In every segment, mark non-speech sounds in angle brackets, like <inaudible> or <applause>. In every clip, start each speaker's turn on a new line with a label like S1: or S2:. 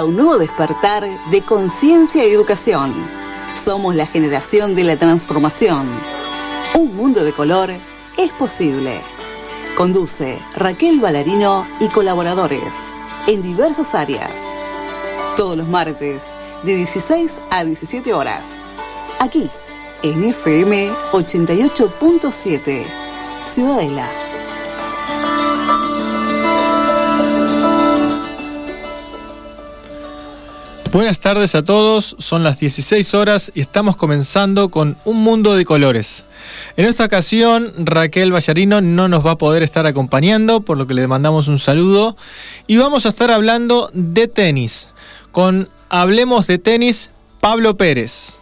S1: a un nuevo despertar de conciencia y educación. Somos la generación de la transformación. Un mundo de color es posible. Conduce Raquel Ballarino y colaboradores en diversas áreas. Todos los martes de 16 a 17 horas. Aquí, en FM 88.7, Ciudadela.
S2: Buenas tardes a todos, son las 16 horas y estamos comenzando con Un Mundo de Colores. En esta ocasión Raquel Vallarino no nos va a poder estar acompañando, por lo que le mandamos un saludo y vamos a estar hablando de tenis con Hablemos de Tenis Pablo Pérez.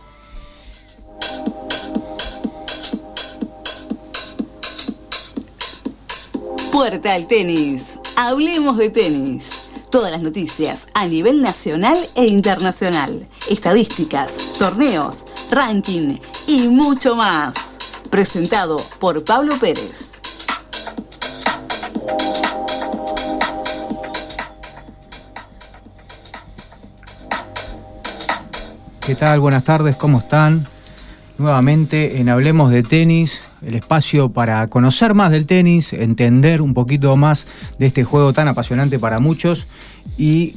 S1: Puerta al tenis, hablemos de tenis. Todas las noticias a nivel nacional e internacional, estadísticas, torneos, ranking y mucho más. Presentado por Pablo Pérez.
S3: ¿Qué tal? Buenas tardes, ¿cómo están? Nuevamente en Hablemos de Tenis, el espacio para conocer más del tenis, entender un poquito más de este juego tan apasionante para muchos y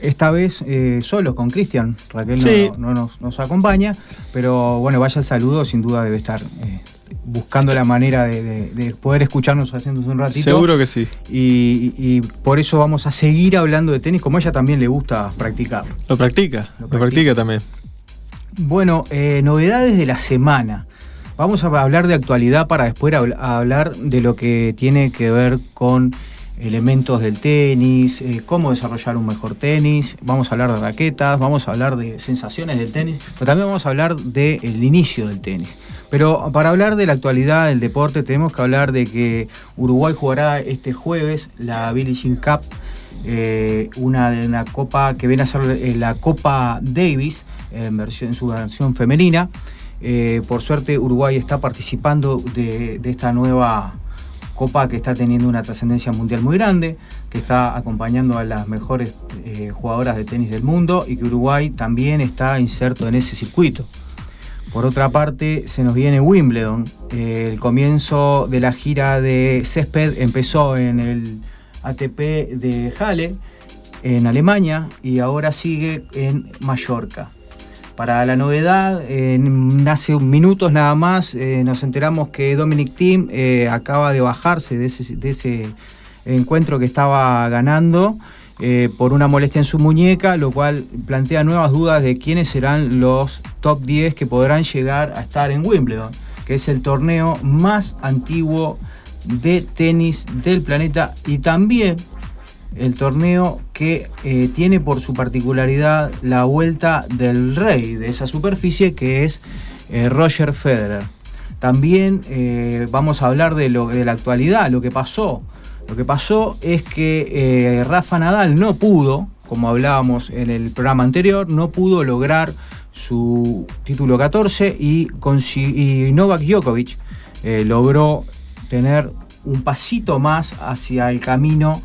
S3: esta vez eh, solo con Cristian, Raquel no, nos, acompaña, pero bueno, vaya el saludo, sin duda debe estar eh, buscando la manera de, poder escucharnos haciéndose un ratito.
S2: Seguro que sí.
S3: Y, por eso vamos a seguir hablando de tenis, como a ella también le gusta practicar.
S2: Lo practica, lo practica, también.
S3: Bueno, eh, novedades de la semana. Vamos a hablar de actualidad para después hablar de lo que tiene que ver con elementos del tenis, eh, cómo desarrollar un mejor tenis, vamos a hablar de raquetas, vamos a hablar de sensaciones del tenis, pero también vamos a hablar del inicio del tenis. Pero para hablar de la actualidad del deporte tenemos que hablar de que Uruguay jugará este jueves la Billie Jean Cup, eh, una, una, copa que viene a ser eh, la Copa Davis en su versión femenina. Eh, por suerte Uruguay está participando de, esta nueva copa que está teniendo una trascendencia mundial muy grande, que está acompañando a las mejores eh, jugadoras de tenis del mundo y que Uruguay también está inserto en ese circuito. Por otra parte, se nos viene Wimbledon. Eh, el comienzo de la gira de césped empezó en el ATP de Halle, en Alemania, y ahora sigue en Mallorca. Para la novedad, hace minutos nada más eh, nos enteramos que Dominic Thiem eh, acaba de bajarse de ese, encuentro que estaba ganando eh, por una molestia en su muñeca, lo cual plantea nuevas dudas de quiénes serán los top 10 que podrán llegar a estar en Wimbledon, que es el torneo más antiguo de tenis del planeta y también el torneo que eh, tiene por su particularidad la vuelta del rey de esa superficie que es eh, Roger Federer. También eh, vamos a hablar de, lo, de la actualidad, lo que pasó. Lo que pasó es que Rafa Nadal no pudo, como hablábamos en el programa anterior, no pudo lograr su título 14 y, y Novak Djokovic logró tener un pasito más hacia el camino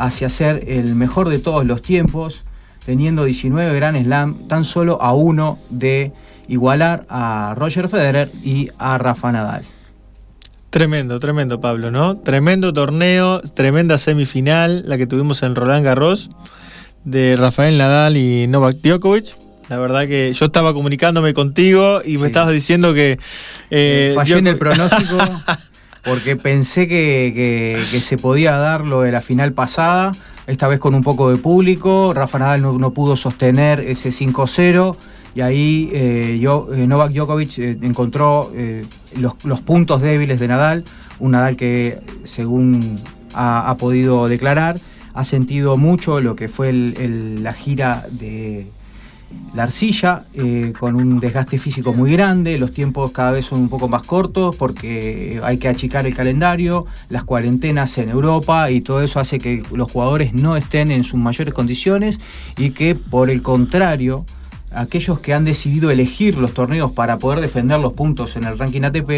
S3: hacia ser el mejor de todos los tiempos, teniendo 19 Grand Slam, tan solo a uno de igualar a Roger Federer y a Rafa Nadal.
S2: Tremendo, tremendo Pablo, ¿no? Tremendo torneo, tremenda semifinal, la que tuvimos en Roland Garros, de Rafael Nadal y Novak Djokovic. La verdad que yo estaba comunicándome contigo y me estabas diciendo que...
S3: Eh, Fallé en el pronóstico. <laughs> porque pensé que, se podía dar lo de la final pasada, esta vez con un poco de público. Rafa Nadal no, pudo sostener ese 5-0 y ahí eh, eh, Novak Djokovic eh, encontró los, puntos débiles de Nadal, un Nadal que según ha, podido declarar, ha sentido mucho lo que fue la gira de la arcilla eh, con un desgaste físico muy grande, los tiempos cada vez son un poco más cortos porque hay que achicar el calendario, las cuarentenas en Europa y todo eso hace que los jugadores no estén en sus mayores condiciones y que por el contrario, aquellos que han decidido elegir los torneos para poder defender los puntos en el ranking ATP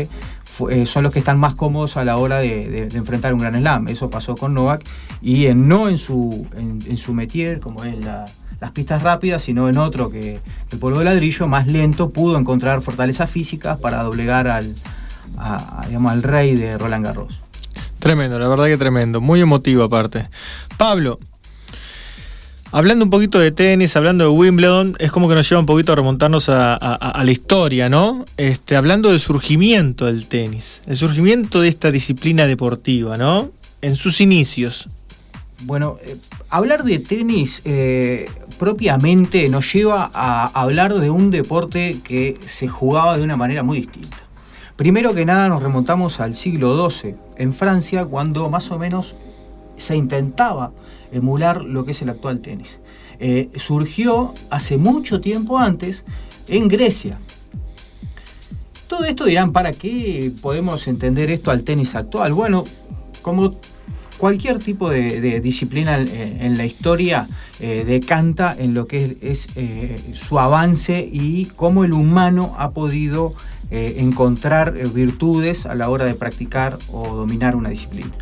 S3: eh, son los que están más cómodos a la hora de, enfrentar un gran slam. Eso pasó con Novak y no en su, en, en su métier, como es la las pistas rápidas, sino en otro que el polvo de ladrillo, más lento, pudo encontrar fortalezas físicas para doblegar al, digamos, al rey de Roland Garros.
S2: Tremendo, la verdad que tremendo, muy emotivo aparte. Pablo, hablando un poquito de tenis, hablando de Wimbledon, es como que nos lleva un poquito a remontarnos a, la historia, ¿no? Este, hablando del surgimiento del tenis, el surgimiento de esta disciplina deportiva, ¿no? En sus inicios.
S3: Bueno, eh, hablar de tenis eh, propiamente nos lleva a hablar de un deporte que se jugaba de una manera muy distinta. Primero que nada nos remontamos al siglo XII, en Francia, cuando más o menos se intentaba emular lo que es el actual tenis. Eh, surgió hace mucho tiempo antes en Grecia. Todo esto dirán, ¿para qué podemos entender esto al tenis actual? Bueno, como cualquier tipo de, disciplina en, la historia eh, decanta en lo que es, eh, su avance y cómo el humano ha podido eh, encontrar virtudes a la hora de practicar o dominar una disciplina.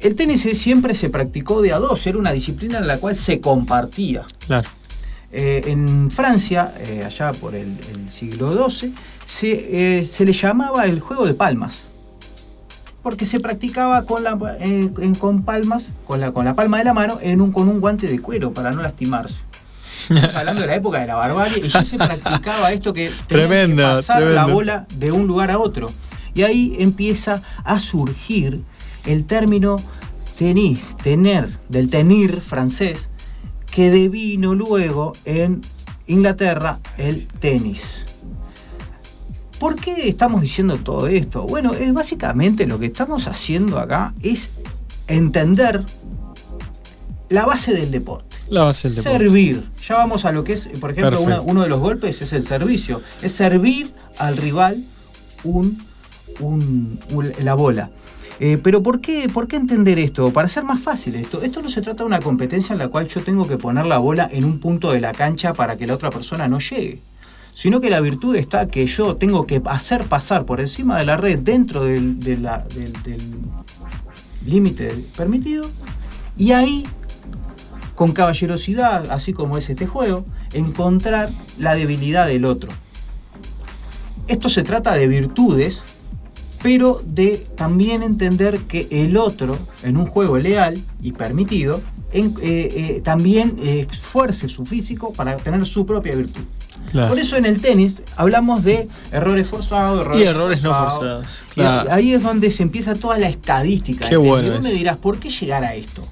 S3: El tenis siempre se practicó de a dos, era una disciplina en la cual se compartía.
S2: Claro.
S3: en Francia, allá por el, siglo XII, se, se le llamaba el juego de palmas porque se practicaba con, la, eh, con palmas, con la, con la palma de la mano, en un, con un guante de cuero para no lastimarse. hablando de la época de la barbarie, y ya se practicaba esto que
S2: que
S3: pasar la bola de un lugar a otro. Y ahí empieza a surgir el término tenis, tener, del tenir francés, que devino luego en Inglaterra el tenis. ¿Por qué estamos diciendo todo esto? Bueno, es básicamente lo que estamos haciendo acá es entender la base del deporte.
S2: La base del
S3: deporte. Servir. Ya vamos a lo que es, por ejemplo, uno de los golpes es el servicio. Es servir al rival un, la bola. Eh, pero ¿por qué, ¿por qué entender esto? Para hacer más fácil esto. Esto no se trata de una competencia en la cual yo tengo que poner la bola en un punto de la cancha para que la otra persona no llegue sino que la virtud está que yo tengo que hacer pasar por encima de la red dentro del límite permitido y ahí con caballerosidad, así como es este juego, encontrar la debilidad del otro. Esto se trata de virtudes, pero de también entender que el otro, en un juego leal y permitido, eh, eh, también esfuerce su físico para tener su propia virtud. Por eso en el tenis hablamos de errores forzados, errores
S2: y errores no forzados.
S3: ahí es donde se empieza toda la estadística.
S2: Qué bueno y
S3: vos me dirás, ¿por qué llegar a esto?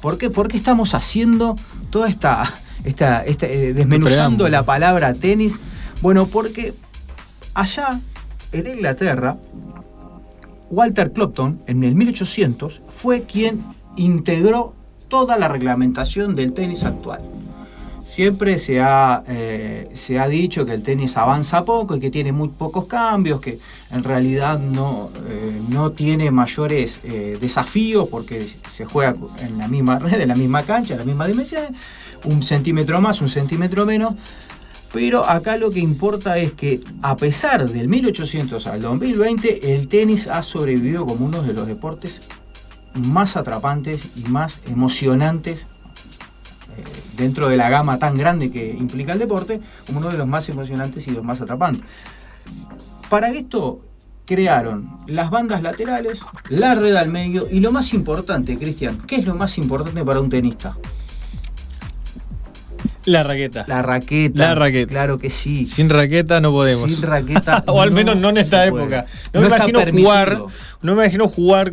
S3: ¿Por qué, ¿Por qué estamos haciendo toda esta, esta, eh, desmenuzando la palabra tenis? Bueno, porque allá en Inglaterra, Walter Clopton, en el 1800, fue quien integró toda la reglamentación del tenis actual. Siempre se ha, eh, se ha dicho que el tenis avanza poco y que tiene muy pocos cambios, que en realidad no, eh, no tiene mayores eh, desafíos porque se juega en la misma <laughs> red, en la misma cancha, en la misma dimensión, un centímetro más, un centímetro menos. Pero acá lo que importa es que a pesar del 1800 al 2020, el tenis ha sobrevivido como uno de los deportes más atrapantes y más emocionantes dentro de la gama tan grande que implica el deporte, como uno de los más emocionantes y los más atrapantes. Para esto crearon las bandas laterales, la red al medio y lo más importante, Cristian, ¿qué es lo más importante para un tenista?
S2: La raqueta.
S3: La raqueta.
S2: La raqueta.
S3: Claro que sí.
S2: Sin raqueta no podemos.
S3: Sin raqueta. <laughs>
S2: o al menos no en esta época. No, me imagino jugar. No me imagino jugar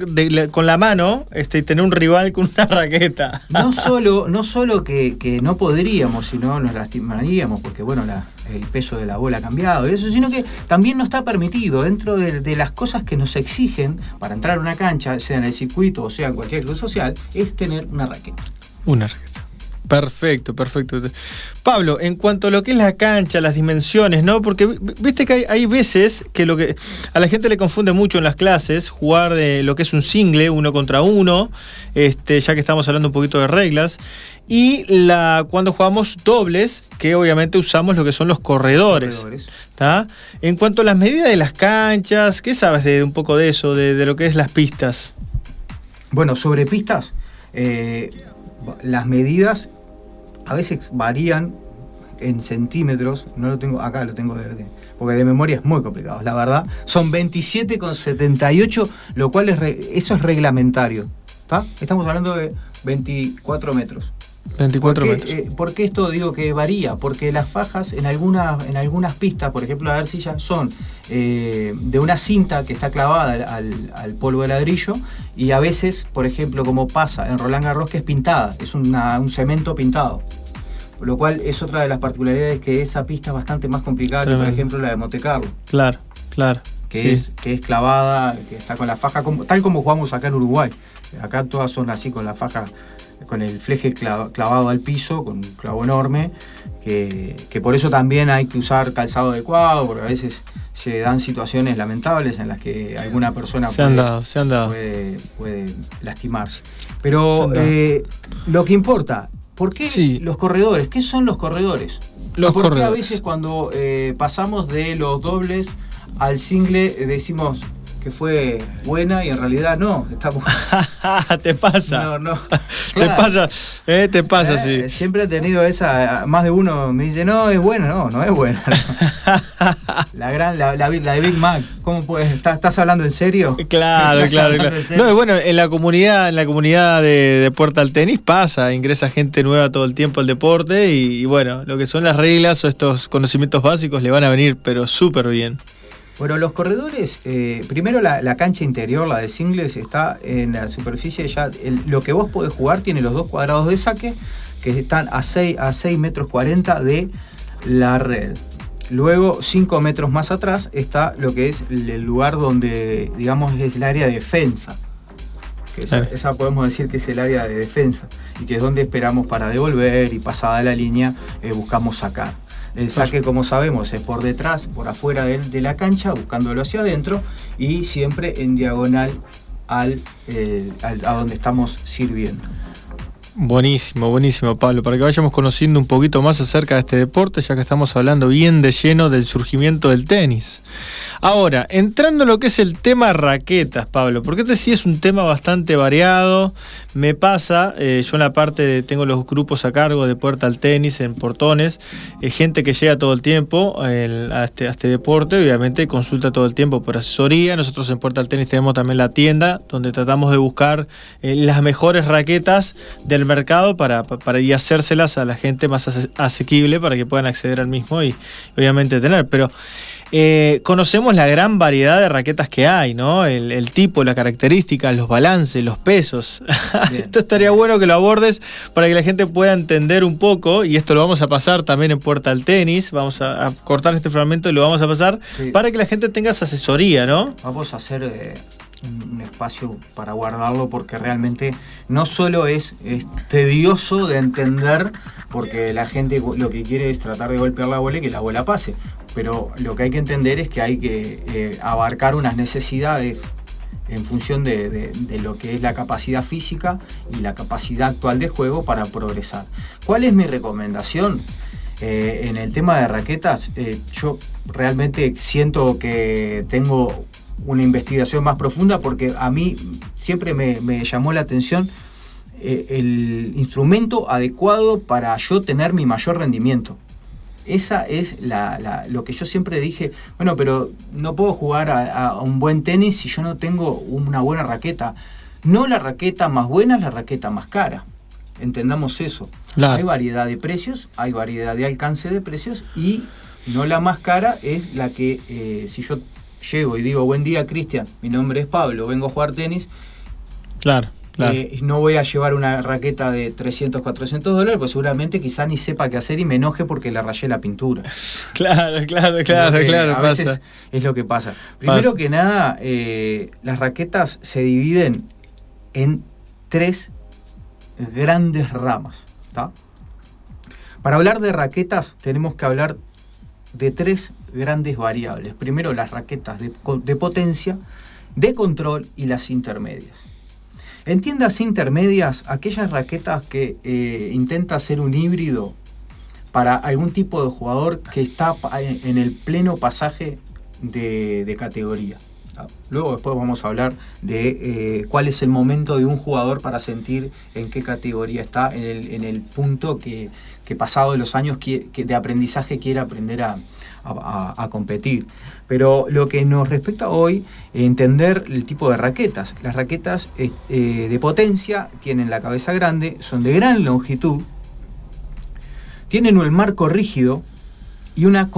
S2: con la mano este, y tener un rival con una raqueta.
S3: no <laughs> solo, no solo que, no podríamos, sino nos lastimaríamos, porque bueno, el peso de la bola ha cambiado y eso, sino que también no está permitido dentro de, de, las cosas que nos exigen para entrar a una cancha, sea en el circuito o sea en cualquier club social, es tener una raqueta.
S2: Una raqueta. Perfecto, perfecto. Pablo, en cuanto a lo que es la cancha, las dimensiones, ¿no? Porque viste que hay, veces que lo que a la gente le confunde mucho en las clases jugar de lo que es un single, uno contra uno, este, ya que estamos hablando un poquito de reglas, y la cuando jugamos dobles, que obviamente usamos lo que son los corredores. ¿está? En cuanto a las medidas de las canchas, ¿qué sabes de un poco de eso, de, lo que es las pistas?
S3: Bueno, sobre pistas, eh, las medidas a veces varían en centímetros, no lo tengo, acá lo tengo de, porque de memoria es muy complicado, la verdad. Son 27,78, lo cual es eso es reglamentario. Estamos hablando de 24 metros.
S2: 24 metros.
S3: Eh, ¿Por qué esto digo que varía? Porque las fajas en algunas, en algunas pistas, por ejemplo la arcilla, son eh, de una cinta que está clavada al, polvo de ladrillo y a veces, por ejemplo, como pasa en Roland Garros, que es pintada, es un cemento pintado. Por lo cual es otra de las particularidades que esa pista es bastante más complicada que, por ejemplo, la de Monte Carlo.
S2: Claro, claro.
S3: Que, es, que es clavada, que está con la faja, tal como jugamos acá en Uruguay. Acá todas son así con la faja con el fleje clavado al piso, con un clavo enorme, que, por eso también hay que usar calzado adecuado, porque a veces se dan situaciones lamentables en las que alguna persona puede, Puede, lastimarse. Pero eh, lo que importa, ¿por qué los corredores? ¿Qué son los corredores?
S2: Los
S3: Porque a veces cuando eh, pasamos de los dobles al single decimos que fue buena y en realidad no. Estamos... <laughs>
S2: te pasa.
S3: No, no. <laughs>
S2: Te pasa, eh, te pasa, sí.
S3: Eh, siempre he tenido esa, más de uno me dice, no, es buena, no, no es buena. <laughs> la gran, la, la, de Big Mac, ¿cómo puedes? ¿Estás, hablando en serio?
S2: Claro, claro, claro. No, bueno, en la comunidad, en la comunidad de, de Puerta al Tenis pasa, ingresa gente nueva todo el tiempo al deporte y bueno, lo que son las reglas o estos conocimientos básicos le van a venir, pero súper bien.
S3: Bueno, los corredores, eh, primero la, cancha interior, la de singles, está en la superficie ya. lo que vos podés jugar tiene los dos cuadrados de saque que están a 6, a 6 metros 40 de la red. Luego, 5 metros más atrás, está lo que es el lugar donde, digamos, es el área de defensa. esa, podemos decir que es el área de defensa y que es donde esperamos para devolver y pasada la línea eh, buscamos sacar. El saque, como sabemos, es por detrás, por afuera de, la cancha, buscándolo hacia adentro y siempre en diagonal al, eh, a donde estamos sirviendo.
S2: Buenísimo, buenísimo, Pablo, para que vayamos conociendo un poquito más acerca de este deporte, ya que estamos hablando bien de lleno del surgimiento del tenis. Ahora, entrando en lo que es el tema raquetas, Pablo, porque este sí es un tema bastante variado. Me pasa, eh, yo en la parte de, tengo los grupos a cargo de Puerta al Tenis en Portones, eh, gente que llega todo el tiempo este, a, este, deporte, obviamente consulta todo el tiempo por asesoría. Nosotros en Puerta al Tenis tenemos también la tienda donde tratamos de buscar eh, las mejores raquetas del mercado para, para y hacérselas a la gente más asequible para que puedan acceder al mismo y obviamente tener. Pero eh, conocemos la gran variedad de raquetas que hay, ¿no? El, tipo, la característica, los balances, los pesos. <laughs> esto estaría bueno que lo abordes para que la gente pueda entender un poco, y esto lo vamos a pasar también en Puerta al Tenis, vamos a, cortar este fragmento y lo vamos a pasar para que la gente tenga esa asesoría, ¿no?
S3: Vamos a hacer... Eh, un espacio para guardarlo porque realmente no solo es, tedioso de entender porque la gente lo que quiere es tratar de golpear la bola y que la bola pase, pero lo que hay que entender es que hay que eh, abarcar unas necesidades en función de, lo que es la capacidad física y la capacidad actual de juego para progresar. ¿Cuál es mi recomendación? Eh, en el tema de raquetas, eh, yo realmente siento que tengo una investigación más profunda porque a mí siempre me, llamó la atención el instrumento adecuado para yo tener mi mayor rendimiento. Esa es la, lo que yo siempre dije, bueno, pero no puedo jugar a, un buen tenis si yo no tengo una buena raqueta. No la raqueta más buena, es la raqueta más cara. Entendamos eso. Hay variedad de precios, hay variedad de alcance de precios y no la más cara es la que eh, si yo llego y digo, buen día Cristian, mi nombre es Pablo, vengo a jugar tenis.
S2: Claro
S3: eh, no voy a llevar una raqueta de 300, 400 dólares, pues seguramente quizá ni sepa qué hacer y me enoje porque le rayé la pintura. <laughs>
S2: Claro, claro, claro, claro.
S3: A veces es lo que pasa. Primero que nada, eh, las raquetas se dividen en tres grandes ramas. Para hablar de raquetas tenemos que hablar de tres grandes variables. Primero las raquetas de potencia, de control y las intermedias. En tiendas intermedias, aquellas raquetas que eh, intenta hacer un híbrido para algún tipo de jugador que está en el pleno pasaje de, categoría. Luego después vamos a hablar de eh, cuál es el momento de un jugador para sentir en qué categoría está, en el, punto que, pasado de los años que, de aprendizaje quiere aprender a, competir. Pero lo que nos respecta hoy, entender el tipo de raquetas. Las raquetas eh, de potencia tienen la cabeza grande, son de gran longitud, tienen un marco rígido y una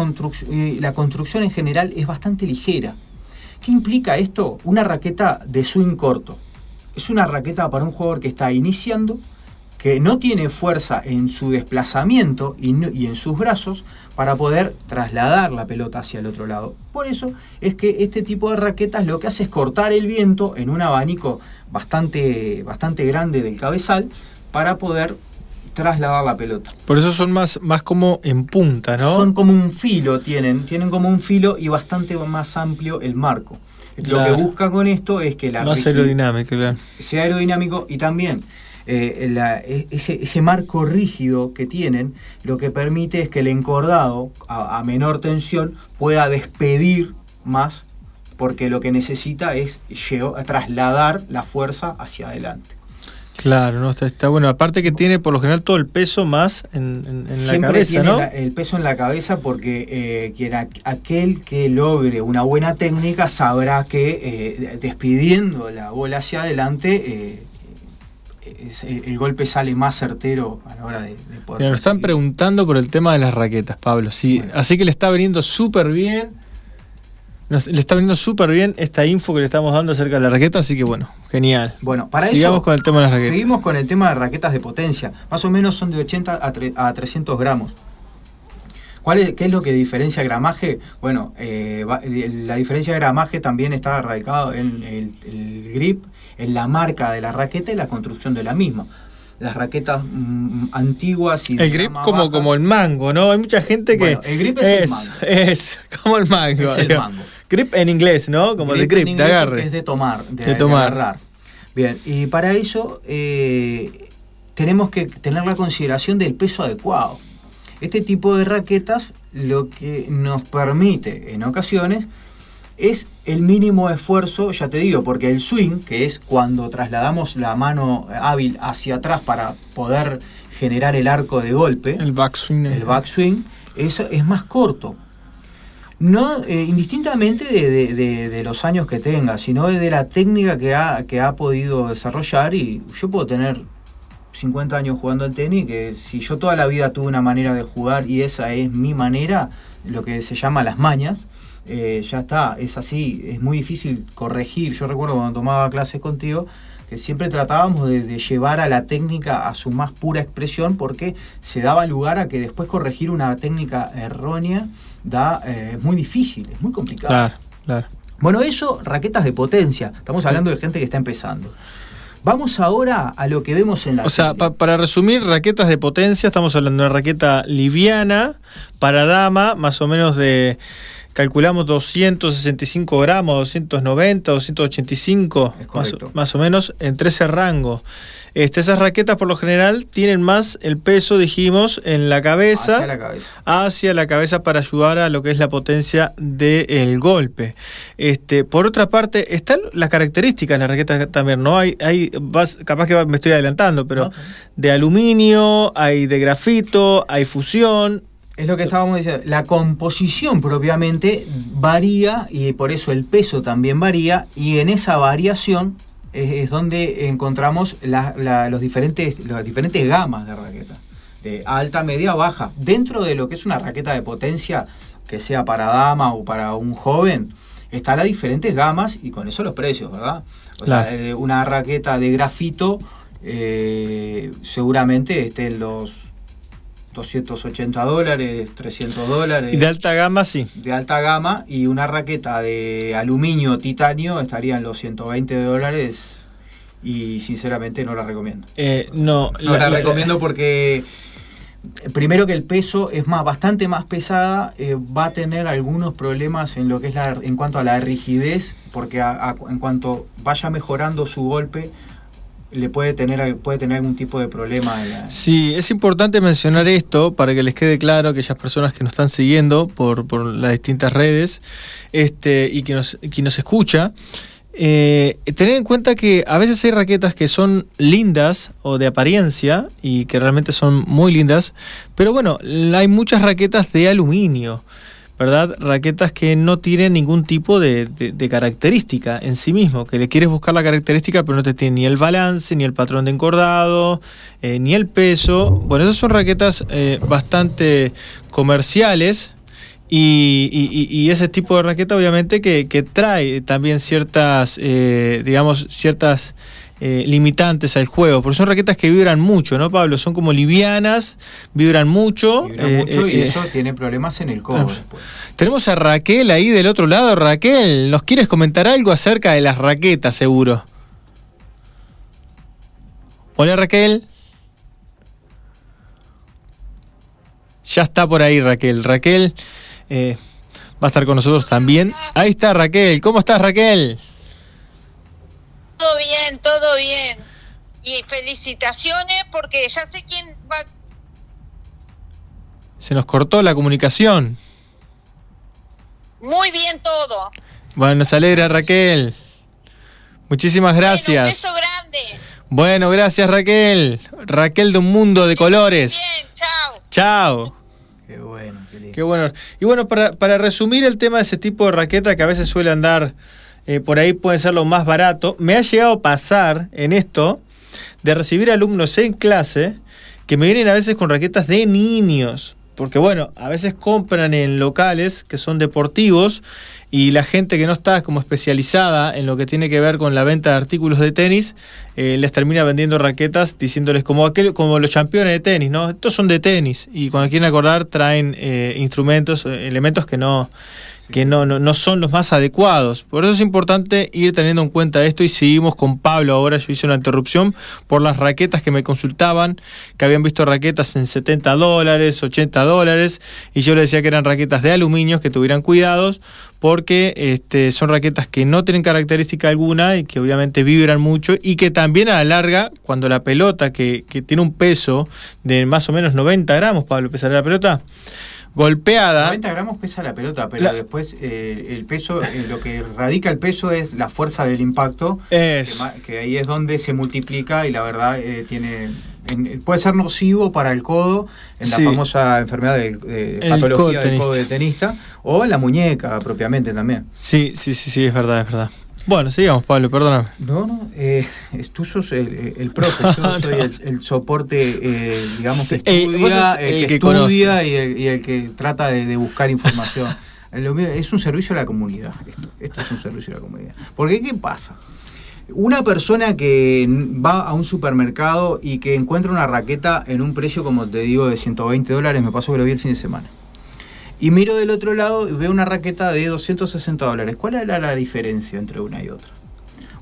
S3: la construcción en general es bastante ligera. ¿Qué implica esto? Una raqueta de swing corto. Es una raqueta para un jugador que está iniciando, que no tiene fuerza en su desplazamiento y, en sus brazos para poder trasladar la pelota hacia el otro lado. Por eso es que este tipo de raquetas lo que hace es cortar el viento en un abanico bastante, bastante grande del cabezal para poder trasladar la pelota.
S2: Por eso son más, más como en punta, ¿no?
S3: Son como un filo, tienen, tienen como un filo y bastante más amplio el marco. Lo que busca con esto es que la
S2: más aerodinámico,
S3: sea aerodinámico y también eh, e, ese, marco rígido que tienen lo que permite es que el encordado a menor tensión pueda despedir más porque lo que necesita es trasladar la fuerza hacia adelante.
S2: Claro, no está, bueno. Aparte que tiene por lo general todo el peso más en, la cabeza,
S3: tiene el peso en la cabeza porque eh, quien, aquel que logre una buena técnica sabrá que eh, despidiendo la bola hacia adelante eh, el golpe sale más certero a la hora de,
S2: poder. Me están preguntando por el tema de las raquetas, Pablo. Sí, así que le está viniendo súper bien le está viniendo súper bien esta info que le estamos dando acerca de la raqueta, así que bueno, genial.
S3: Bueno, para Sigamos con el tema de las raquetas. Seguimos con el tema de raquetas de potencia. Más o menos son de 80 a, 300 gramos. ¿Cuál es, ¿Qué es lo que diferencia gramaje? Bueno, eh, la diferencia de gramaje también está radicado en el grip, en la marca de la raqueta y la construcción de la misma. Las raquetas mm, antiguas y
S2: el grip como como el mango no hay mucha gente que
S3: el grip es, el mango.
S2: es como el mango
S3: es el mango.
S2: Grip en inglés no como de grip de agarre.
S3: es de tomar de, tomar. agarrar. Bien y para eso eh, tenemos que tener la consideración del peso adecuado. Este tipo de raquetas lo que nos permite en ocasiones es el mínimo esfuerzo, ya te digo, porque el swing, que es cuando trasladamos la mano hábil hacia atrás para poder generar el arco de golpe,
S2: el backswing,
S3: el backswing, eso es más corto. No eh, indistintamente de, los años que tenga, sino de la técnica que ha, que ha podido desarrollar. Y yo puedo tener 50 años jugando al tenis, que si yo toda la vida tuve una manera de jugar y esa es mi manera, lo que se llama las mañas, eh, ya está, es así, es muy difícil corregir. Yo recuerdo cuando tomaba clases contigo que siempre tratábamos de, llevar a la técnica a su más pura expresión porque se daba lugar a que después corregir una técnica errónea da, eh, es muy difícil, es muy complicado.
S2: Claro, claro.
S3: Bueno, eso, raquetas de potencia. Estamos hablando de gente que está empezando. Vamos ahora a lo que vemos en la.
S2: O sea, para resumir, raquetas de potencia, estamos hablando de una raqueta liviana para dama, más o menos de calculamos 265 gramos, 290, 285, más, o menos, entre ese rango. Este, esas raquetas por lo general tienen más el peso, dijimos, en la cabeza,
S3: hacia la cabeza,
S2: hacia la cabeza para ayudar a lo que es la potencia del golpe. Este, por otra parte, están las características de las raquetas también, ¿no? Hay, hay capaz que me estoy adelantando, pero de aluminio, hay de grafito, hay fusión,
S3: es lo que estábamos diciendo. La composición propiamente varía y por eso el peso también varía y en esa variación es, donde encontramos los diferentes, las diferentes gamas de raqueta. De alta, media, baja. Dentro de lo que es una raqueta de potencia, que sea para dama o para un joven, están las diferentes gamas y con eso los precios, ¿verdad? O sea, eh, una raqueta de grafito eh, seguramente esté en los 280 dólares, 300 dólares.
S2: Y de alta gama, sí.
S3: De alta gama y una raqueta de aluminio titanio estaría en los 120 dólares y sinceramente no la recomiendo.
S2: Eh, no,
S3: no la, recomiendo porque primero que el peso es más bastante más pesada, eh, va a tener algunos problemas en lo que es la, en cuanto a la rigidez, porque en cuanto vaya mejorando su golpe le puede tener, puede tener algún tipo de problema.
S2: Sí, es importante mencionar esto para que les quede claro a aquellas personas que nos están siguiendo por, por las distintas redes este, y que nos, que nos escucha. Eh, tener en cuenta que a veces hay raquetas que son lindas o de apariencia y que realmente son muy lindas, pero bueno, hay muchas raquetas de aluminio. ¿Verdad? Raquetas que no tienen ningún tipo de, característica en sí mismo, que le quieres buscar la característica pero no te tiene ni el balance, ni el patrón de encordado, eh, ni el peso. Bueno, esas son raquetas eh, bastante comerciales. Y, ese tipo de raqueta obviamente que, trae también ciertas, eh, digamos, ciertas eh, limitantes al juego, porque son raquetas que vibran mucho, ¿no, Pablo? Son como livianas, vibran mucho.
S3: Eh, mucho y eh, eso tiene problemas en el codo
S2: Tenemos a Raquel ahí del otro lado. Raquel, ¿nos quieres comentar algo acerca de las raquetas, seguro? Hola, Raquel. Ya está por ahí, Raquel. Raquel va a estar con nosotros también. Ahí está, Raquel. ¿Cómo estás, Raquel?
S4: Todo bien, todo bien. Y felicitaciones porque ya sé quién va.
S2: Se nos cortó la comunicación.
S4: Muy bien todo.
S2: Bueno, nos alegra Raquel. Muchísimas gracias.
S4: un beso grande.
S2: Bueno, gracias Raquel. Raquel de un mundo de colores.
S4: Bien, chao.
S2: Chao.
S3: Qué bueno, qué,
S2: qué bueno. Y bueno, para, para resumir el tema de ese tipo de raqueta que a veces suele andar eh, por ahí puede ser lo más barato. Me ha llegado a pasar en esto de recibir alumnos en clase que me vienen a veces con raquetas de niños. Porque bueno, a veces compran en locales que son deportivos y la gente que no está como especializada en lo que tiene que ver con la venta de artículos de tenis, eh, les termina vendiendo raquetas diciéndoles como aquel, como los campeones de tenis, ¿no? Estos son de tenis y cuando quieren acordar traen eh, instrumentos, elementos que no que no, no, son los más adecuados. Por eso es importante ir teniendo en cuenta esto y seguimos con Pablo. Ahora yo hice una interrupción por las raquetas que me consultaban, que habían visto raquetas en 70 dólares, 80 dólares, y yo le decía que eran raquetas de aluminio, que tuvieran cuidados, porque este, son raquetas que no tienen característica alguna y que obviamente vibran mucho y que también a la larga, cuando la pelota, que, que tiene un peso de más o menos 90 gramos, Pablo, pesar la pelota, golpeada.
S3: 90 gramos pesa la pelota, pero después eh, el peso, eh, lo que radica el peso es la fuerza del impacto,
S2: es.
S3: Que, ahí es donde se multiplica y la verdad eh, tiene puede ser nocivo para el codo en la famosa enfermedad de, patología del codo de tenista o en la muñeca propiamente también.
S2: Sí, sí, sí, sí, es verdad, es verdad. Bueno, sigamos, Pablo, perdóname.
S3: No, no, eh, tú sos el, el profe, yo <laughs> soy el, soporte, eh, digamos, que estudia, el, que, estudia y, el, que trata de, buscar información. <laughs> es un servicio a la comunidad, esto, esto es un servicio a la comunidad. Porque, ¿qué pasa? Una persona que va a un supermercado y que encuentra una raqueta en un precio, como te digo, de 120 dólares, me pasó que lo vi el fin de semana y miro del otro lado y veo una raqueta de 260 dólares. ¿Cuál era la diferencia entre una y otra?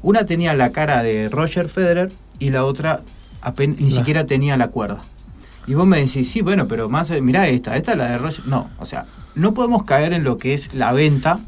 S3: Una tenía la cara de Roger Federer y la otra ni siquiera tenía la cuerda. Y vos me decís, sí, bueno, pero más, mirá esta, esta es la de Roger. No, o sea, no podemos caer en lo que es la venta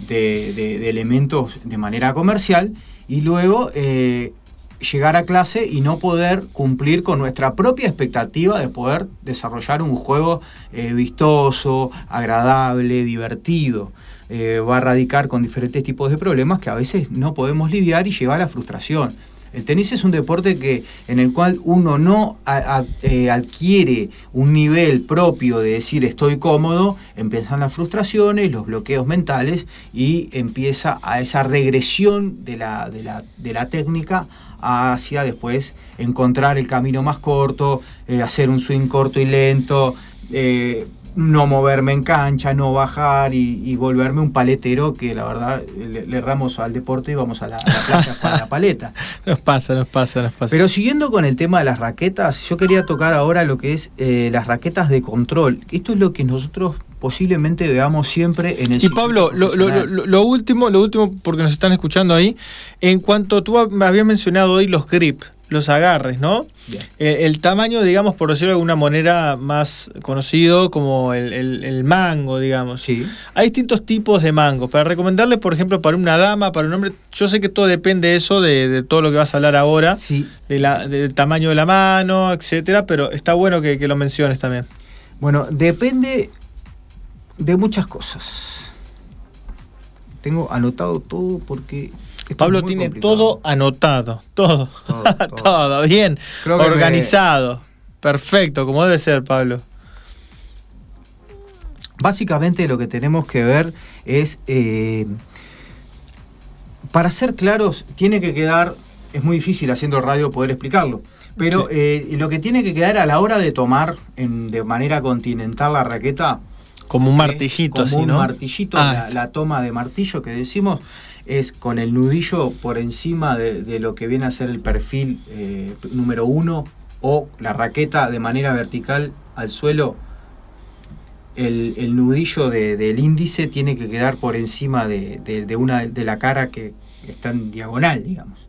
S3: de, elementos de manera comercial y luego eh, llegar a clase y no poder cumplir con nuestra propia expectativa de poder desarrollar un juego eh, vistoso, agradable, divertido. Eh, va a radicar con diferentes tipos de problemas que a veces no podemos lidiar y llevar a la frustración. El tenis es un deporte que, en el cual uno no eh, adquiere un nivel propio de decir estoy cómodo, empiezan las frustraciones, los bloqueos mentales y empieza a esa regresión de la, de la, de la técnica hacia después encontrar el camino más corto, eh, hacer un swing corto y lento, eh, no moverme en cancha, no bajar y, volverme un paletero que la verdad le, erramos al deporte y vamos a la, playa para la paleta. <laughs>
S2: Nos pasa, nos pasa, nos pasa.
S3: Pero siguiendo con el tema de las raquetas, yo quería tocar ahora lo que es eh, las raquetas de control. Esto es lo que nosotros posiblemente veamos siempre en el
S2: Y Pablo, lo, lo, último, lo último, porque nos están escuchando ahí, en cuanto tú habías mencionado hoy los grip, los agarres, ¿no?
S3: Bien.
S2: El, el tamaño, digamos, por decirlo de alguna manera más conocido como el, el- el mango, digamos.
S3: Sí.
S2: Hay distintos tipos de mangos. Para recomendarles, por ejemplo, para una dama, para un hombre, yo sé que todo depende de eso, de, de todo lo que vas a hablar ahora,
S3: Sí.
S2: de la- del tamaño de la mano, etcétera, pero está bueno que, que lo menciones también.
S3: Bueno, depende de muchas cosas. Tengo anotado todo porque.
S2: Pablo tiene
S3: complicado.
S2: todo anotado, todo,
S3: Todo,
S2: todo, <laughs>
S3: todo.
S2: bien,
S3: Creo que me-
S2: organizado, perfecto, como debe ser, Pablo.
S3: Básicamente lo que tenemos que ver es. eh, para ser claros, tiene que quedar. Es muy difícil haciendo radio poder explicarlo. Pero
S2: Sí.
S3: eh, lo que tiene que quedar a la hora de tomar en- de manera continental la raqueta
S2: Como un
S3: es
S2: martillito,
S3: como
S2: así,
S3: un
S2: ¿no?
S3: martillito,
S2: Ah,
S3: la, la toma de martillo que decimos es con el nudillo por encima de, de lo que viene a ser el perfil eh, número uno o la raqueta de manera vertical al suelo. El, el nudillo de- del índice tiene que quedar por encima de- de una de la cara que está en diagonal, digamos.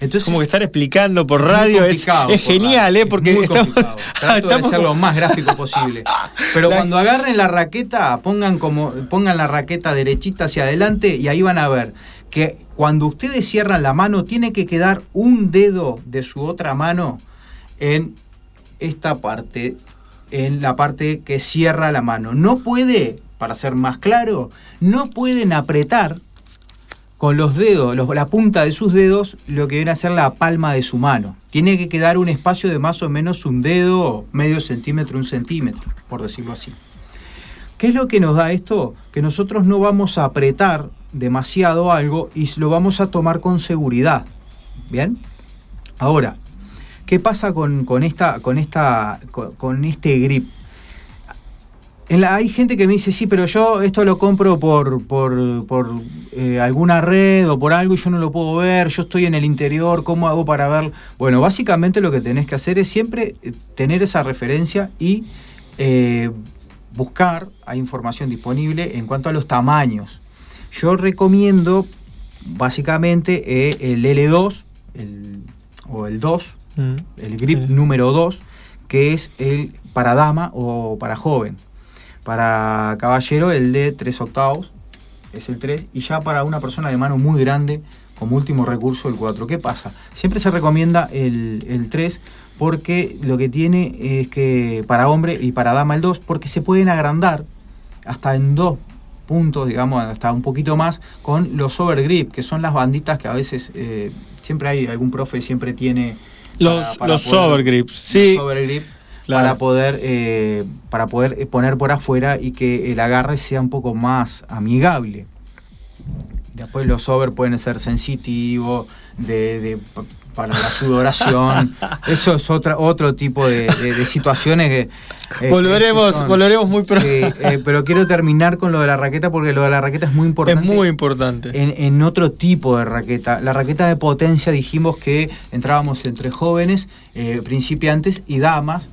S3: Entonces,
S2: como que estar explicando por
S3: es
S2: radio es, es
S3: por
S2: genial,
S3: radio,
S2: ¿eh?
S3: es
S2: Porque
S3: muy
S2: estamos-
S3: complicado. <laughs> Trato de ser lo más gráfico posible. Pero
S2: La-
S3: cuando agarren la raqueta, pongan como pongan la raqueta derechita hacia adelante y ahí van a ver que cuando ustedes cierran la mano tiene que quedar un dedo de su otra mano en esta parte, en la parte que cierra la mano. No puede, para ser más claro, no pueden apretar con los dedos, la punta de sus dedos, lo que viene a ser la palma de su mano. Tiene que quedar un espacio de más o menos un dedo, medio centímetro, un centímetro, por decirlo así. ¿Qué es lo que nos da esto? Que nosotros no vamos a apretar demasiado algo y lo vamos a tomar con seguridad. ¿Bien? Ahora, ¿qué pasa con, esta, con, esta, con este grip? En la- hay gente que me dice, sí, pero yo esto lo compro por, por, por, eh, alguna red o por algo y yo no lo puedo ver, yo estoy en el interior, ¿cómo hago para ver? Bueno, básicamente lo que tenés que hacer es siempre eh, tener esa referencia y eh, buscar, hay información disponible en cuanto a los tamaños. Yo recomiendo básicamente eh, el L2 el- o el 2,
S2: Mm.
S3: el grip
S2: Sí.
S3: número 2, que es el para dama o para joven. Para caballero el de 3 octavos, es el 3, y ya para una persona de mano muy grande, como último recurso el 4. ¿Qué pasa? Siempre se recomienda el, el 3 porque lo que tiene es que para hombre y para dama el 2, porque se pueden agrandar hasta en dos puntos, digamos, hasta un poquito más, con los overgrip, que son las banditas que a veces eh, siempre hay, algún profe siempre tiene
S2: Los,
S3: para-
S2: los
S3: poder-
S2: overgrips, sí.
S3: overgrip
S2: claro.
S3: para poder eh, para poder eh, poner por afuera y que el agarre sea un poco más amigable. Después los over pueden ser sensitivos, de, de- pa- para la sudoración. <laughs> Eso es otra, otro tipo de, de- de situaciones que... eh,
S2: Volveremos,
S3: que son-
S2: volveremos muy pronto.
S3: Sí, eh, pero quiero terminar con lo de la raqueta porque lo de la raqueta es muy
S2: es
S3: importante
S2: muy importante.
S3: en, en otro tipo de raqueta. La raqueta de potencia dijimos que entrábamos entre jóvenes, eh, principiantes y damas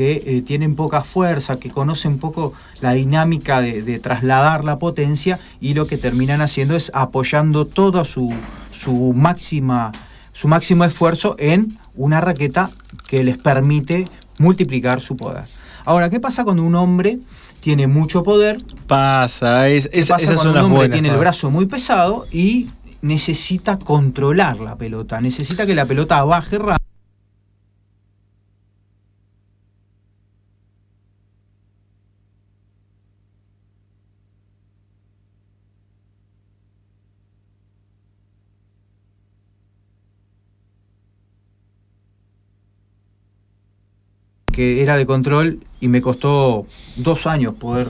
S3: que eh, tienen poca fuerza, que conocen poco la dinámica de, de trasladar la potencia y lo que terminan haciendo es apoyando toda su, su máxima su máximo esfuerzo en una raqueta que les permite multiplicar su poder. Ahora, ¿qué pasa cuando un hombre tiene mucho poder
S2: Pasa, es,
S3: ¿Qué
S2: es-
S3: pasa
S2: esas
S3: cuando
S2: son
S3: un hombre
S2: buenas.
S3: tiene el brazo muy pesado y necesita controlar la pelota? Necesita que la pelota baje rápido. Que era de control y me costó dos años poder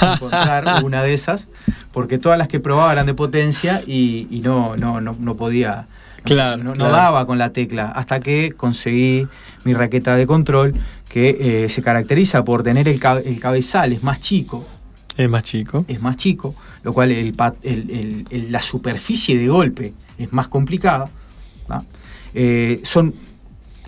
S3: encontrar <laughs> una de esas, porque todas las que probaba eran de potencia y, y no, no, no, no podía,
S2: Claro,
S3: no,
S2: claro.
S3: daba con la tecla, hasta que conseguí mi raqueta de control, que eh, se caracteriza por tener el, el cabezal, es más chico,
S2: Es más chico.
S3: es más chico, lo cual el, el- la superficie de golpe es más complicada. Eh, son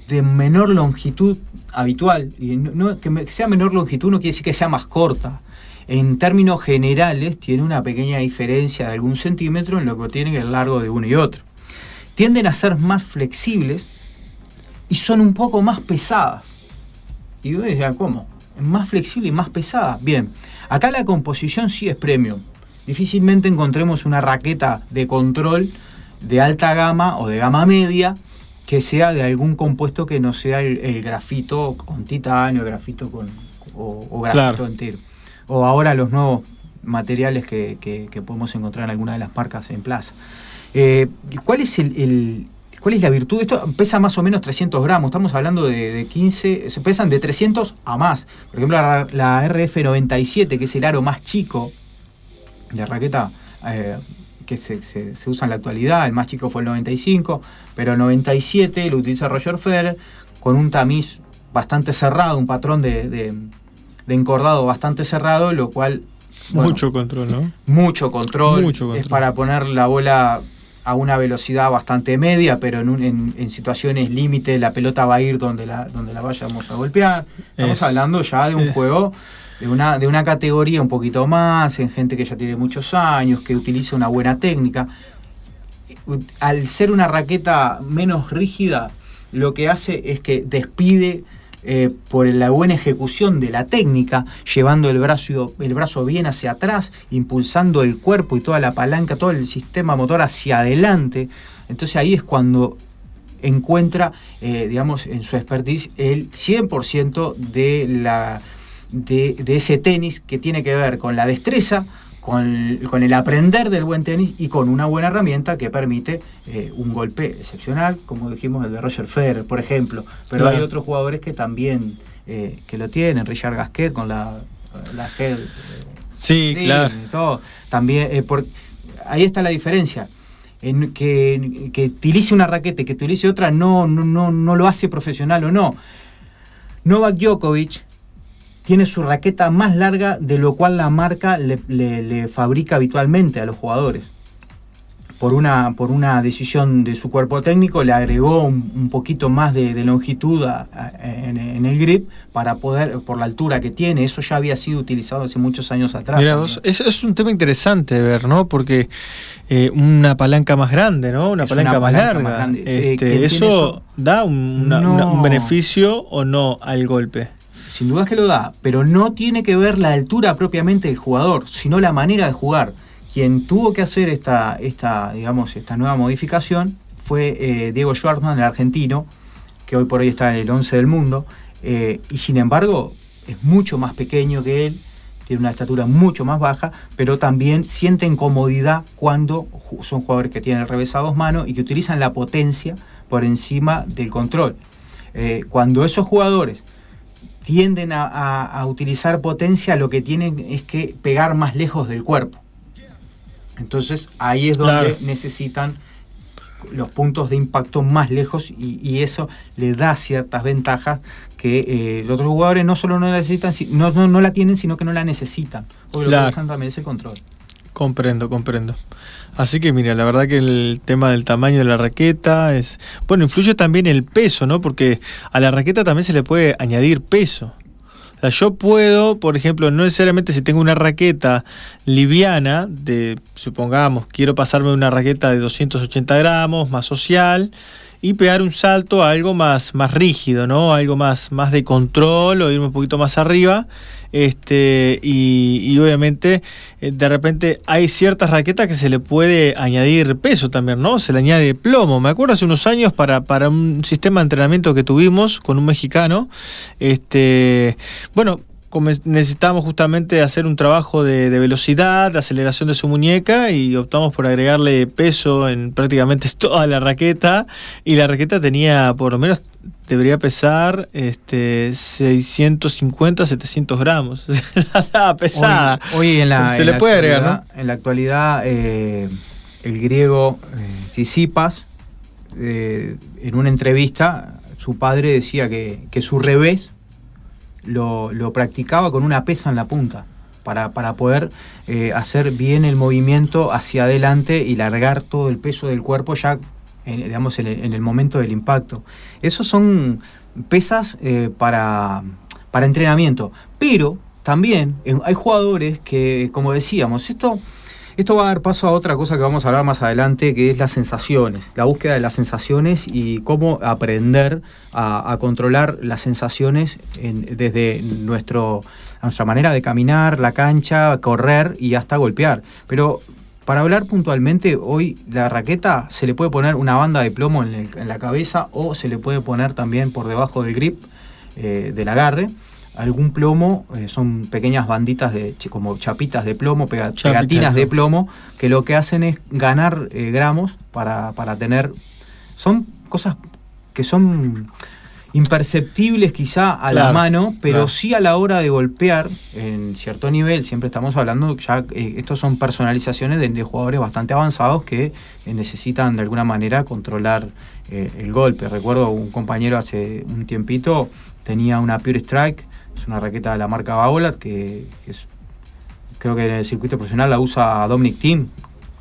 S3: de menor longitud habitual. Y no, que sea menor longitud no quiere decir que sea más corta. En términos generales tiene una pequeña diferencia de algún centímetro en lo que tiene el largo de uno y otro. Tienden a ser más flexibles y son un poco más pesadas. Y uno dice, ¿cómo? Más flexible y más pesada. Bien, acá la composición sí es premium. Difícilmente encontremos una raqueta de control de alta gama o de gama media que sea de algún compuesto que no sea el, grafito con titanio, grafito con, o, grafito entero. O ahora los nuevos materiales que, podemos encontrar en alguna de las marcas en plaza. Eh, ¿Cuál es el, ¿Cuál es la virtud? Esto pesa más o menos 300 gramos, estamos hablando de, 15, se pesan de 300 a más. Por ejemplo, la, RF97, que es el aro más chico de raqueta eh, que se, usa en la actualidad, el más chico fue el 95, pero el 97 lo utiliza Roger Federer con un tamiz bastante cerrado, un patrón de, encordado bastante cerrado, lo cual...
S2: mucho control, ¿no?
S3: Mucho control. Mucho control. Es para poner la bola a una velocidad bastante media, pero en, en, situaciones límite la pelota va a ir donde la, donde la vayamos a golpear. Estamos hablando ya de un juego de una, de una categoría un poquito más, en gente que ya tiene muchos años, que utiliza una buena técnica. Al ser una raqueta menos rígida, lo que hace es que despide eh, por la buena ejecución de la técnica, llevando el brazo, el brazo bien hacia atrás, impulsando el cuerpo y toda la palanca, todo el sistema motor hacia adelante. Entonces ahí es cuando encuentra, eh, digamos, en su expertise el 100% de, la, de, de ese tenis que tiene que ver con la destreza, con, el aprender del buen tenis y con una buena herramienta que permite eh, un golpe excepcional, como dijimos el de Roger Federer, por ejemplo. Pero hay otros jugadores que también eh, que lo tienen, Richard Gasquet con la, la Head.
S2: sí, claro.
S3: Todo. También, eh, por, ahí está la diferencia. En que, que utilice una raqueta, que utilice otra, no, no, no, no lo hace profesional o no. Novak Djokovic tiene su raqueta más larga de lo cual la marca le, fabrica habitualmente a los jugadores. Por una, por una decisión de su cuerpo técnico le agregó un, poquito más de, longitud en, el grip para poder, por la altura que tiene, eso ya había sido utilizado hace muchos años atrás.
S2: Mira, es, es, un tema interesante de ver, ¿no? Porque eh, una palanca más grande, ¿no? Una, palanca, más larga. Este, eso, da un beneficio o no al golpe?
S3: Sin duda que lo da, pero no tiene que ver la altura propiamente del jugador, sino la manera de jugar. Quien tuvo que hacer esta, esta, digamos, esta nueva modificación fue eh, Diego Schwartzman, el argentino, que hoy por hoy está en el 11 del mundo, eh, y sin embargo es mucho más pequeño que él, tiene una estatura mucho más baja, pero también sienten comodidad cuando son jugadores que tienen revesados manos y que utilizan la potencia por encima del control. Eh, cuando esos jugadores tienden a, utilizar potencia, lo que tienen es que pegar más lejos del cuerpo. Entonces ahí es donde necesitan los puntos de impacto más lejos y, eso le da ciertas ventajas que eh, los otros jugadores no solo no necesitan, no, no, la tienen, sino que no la necesitan. Porque lo que también es el control.
S2: Comprendo, comprendo. Así que mira, la verdad que el tema del tamaño de la raqueta es... Bueno, influye también el peso, ¿no? Porque a la raqueta también se le puede añadir peso. O sea, yo puedo, por ejemplo, no necesariamente si tengo una raqueta liviana, de, supongamos, quiero pasarme una raqueta de 280 gramos, más social, y pegar un salto a algo más, más rígido, ¿no? Algo más, más de control o irme un poquito más arriba este y, obviamente eh, de repente hay ciertas raquetas que se le puede añadir peso también, ¿no? Se le añade plomo. Me acuerdo hace unos años para, para un sistema de entrenamiento que tuvimos con un mexicano, este, bueno, necesitábamos justamente hacer un trabajo de, velocidad, de aceleración de su muñeca y optamos por agregarle peso en prácticamente <laughs> toda la raqueta y la raqueta tenía por lo menos debería pesar este 650 700 gramos <laughs> estaba pesada
S3: hoy, en la se le puede agregar ¿no? en la actualidad eh, el griego eh, eh, en una entrevista su padre decía que, que su revés lo, practicaba con una pesa en la punta para, poder eh, hacer bien el movimiento hacia adelante y largar todo el peso del cuerpo ya en, digamos, en el, momento del impacto. Esos son pesas eh, para, para entrenamiento, pero también hay jugadores que, como decíamos, esto Esto va a dar paso a otra cosa que vamos a hablar más adelante, que es las sensaciones, la búsqueda de las sensaciones y cómo aprender a, controlar las sensaciones desde nuestro, nuestra manera de caminar, la cancha, correr y hasta golpear. Pero para hablar puntualmente, hoy la raqueta se le puede poner una banda de plomo en, la cabeza o se le puede poner también por debajo del grip eh, del agarre algún plomo, eh, son pequeñas banditas de como chapitas de plomo, pegatinas de plomo, que lo que hacen es ganar eh, gramos para, para, tener. Son cosas que son imperceptibles quizá a la mano, pero sí a la hora de golpear en cierto nivel, siempre estamos hablando, ya eh, estos son personalizaciones de, jugadores bastante avanzados que necesitan de alguna manera controlar el golpe. Recuerdo un compañero hace un tiempito tenía una Pure Strike es una raqueta de la marca Baolat que, es, creo que en el circuito profesional la usa Dominic Team,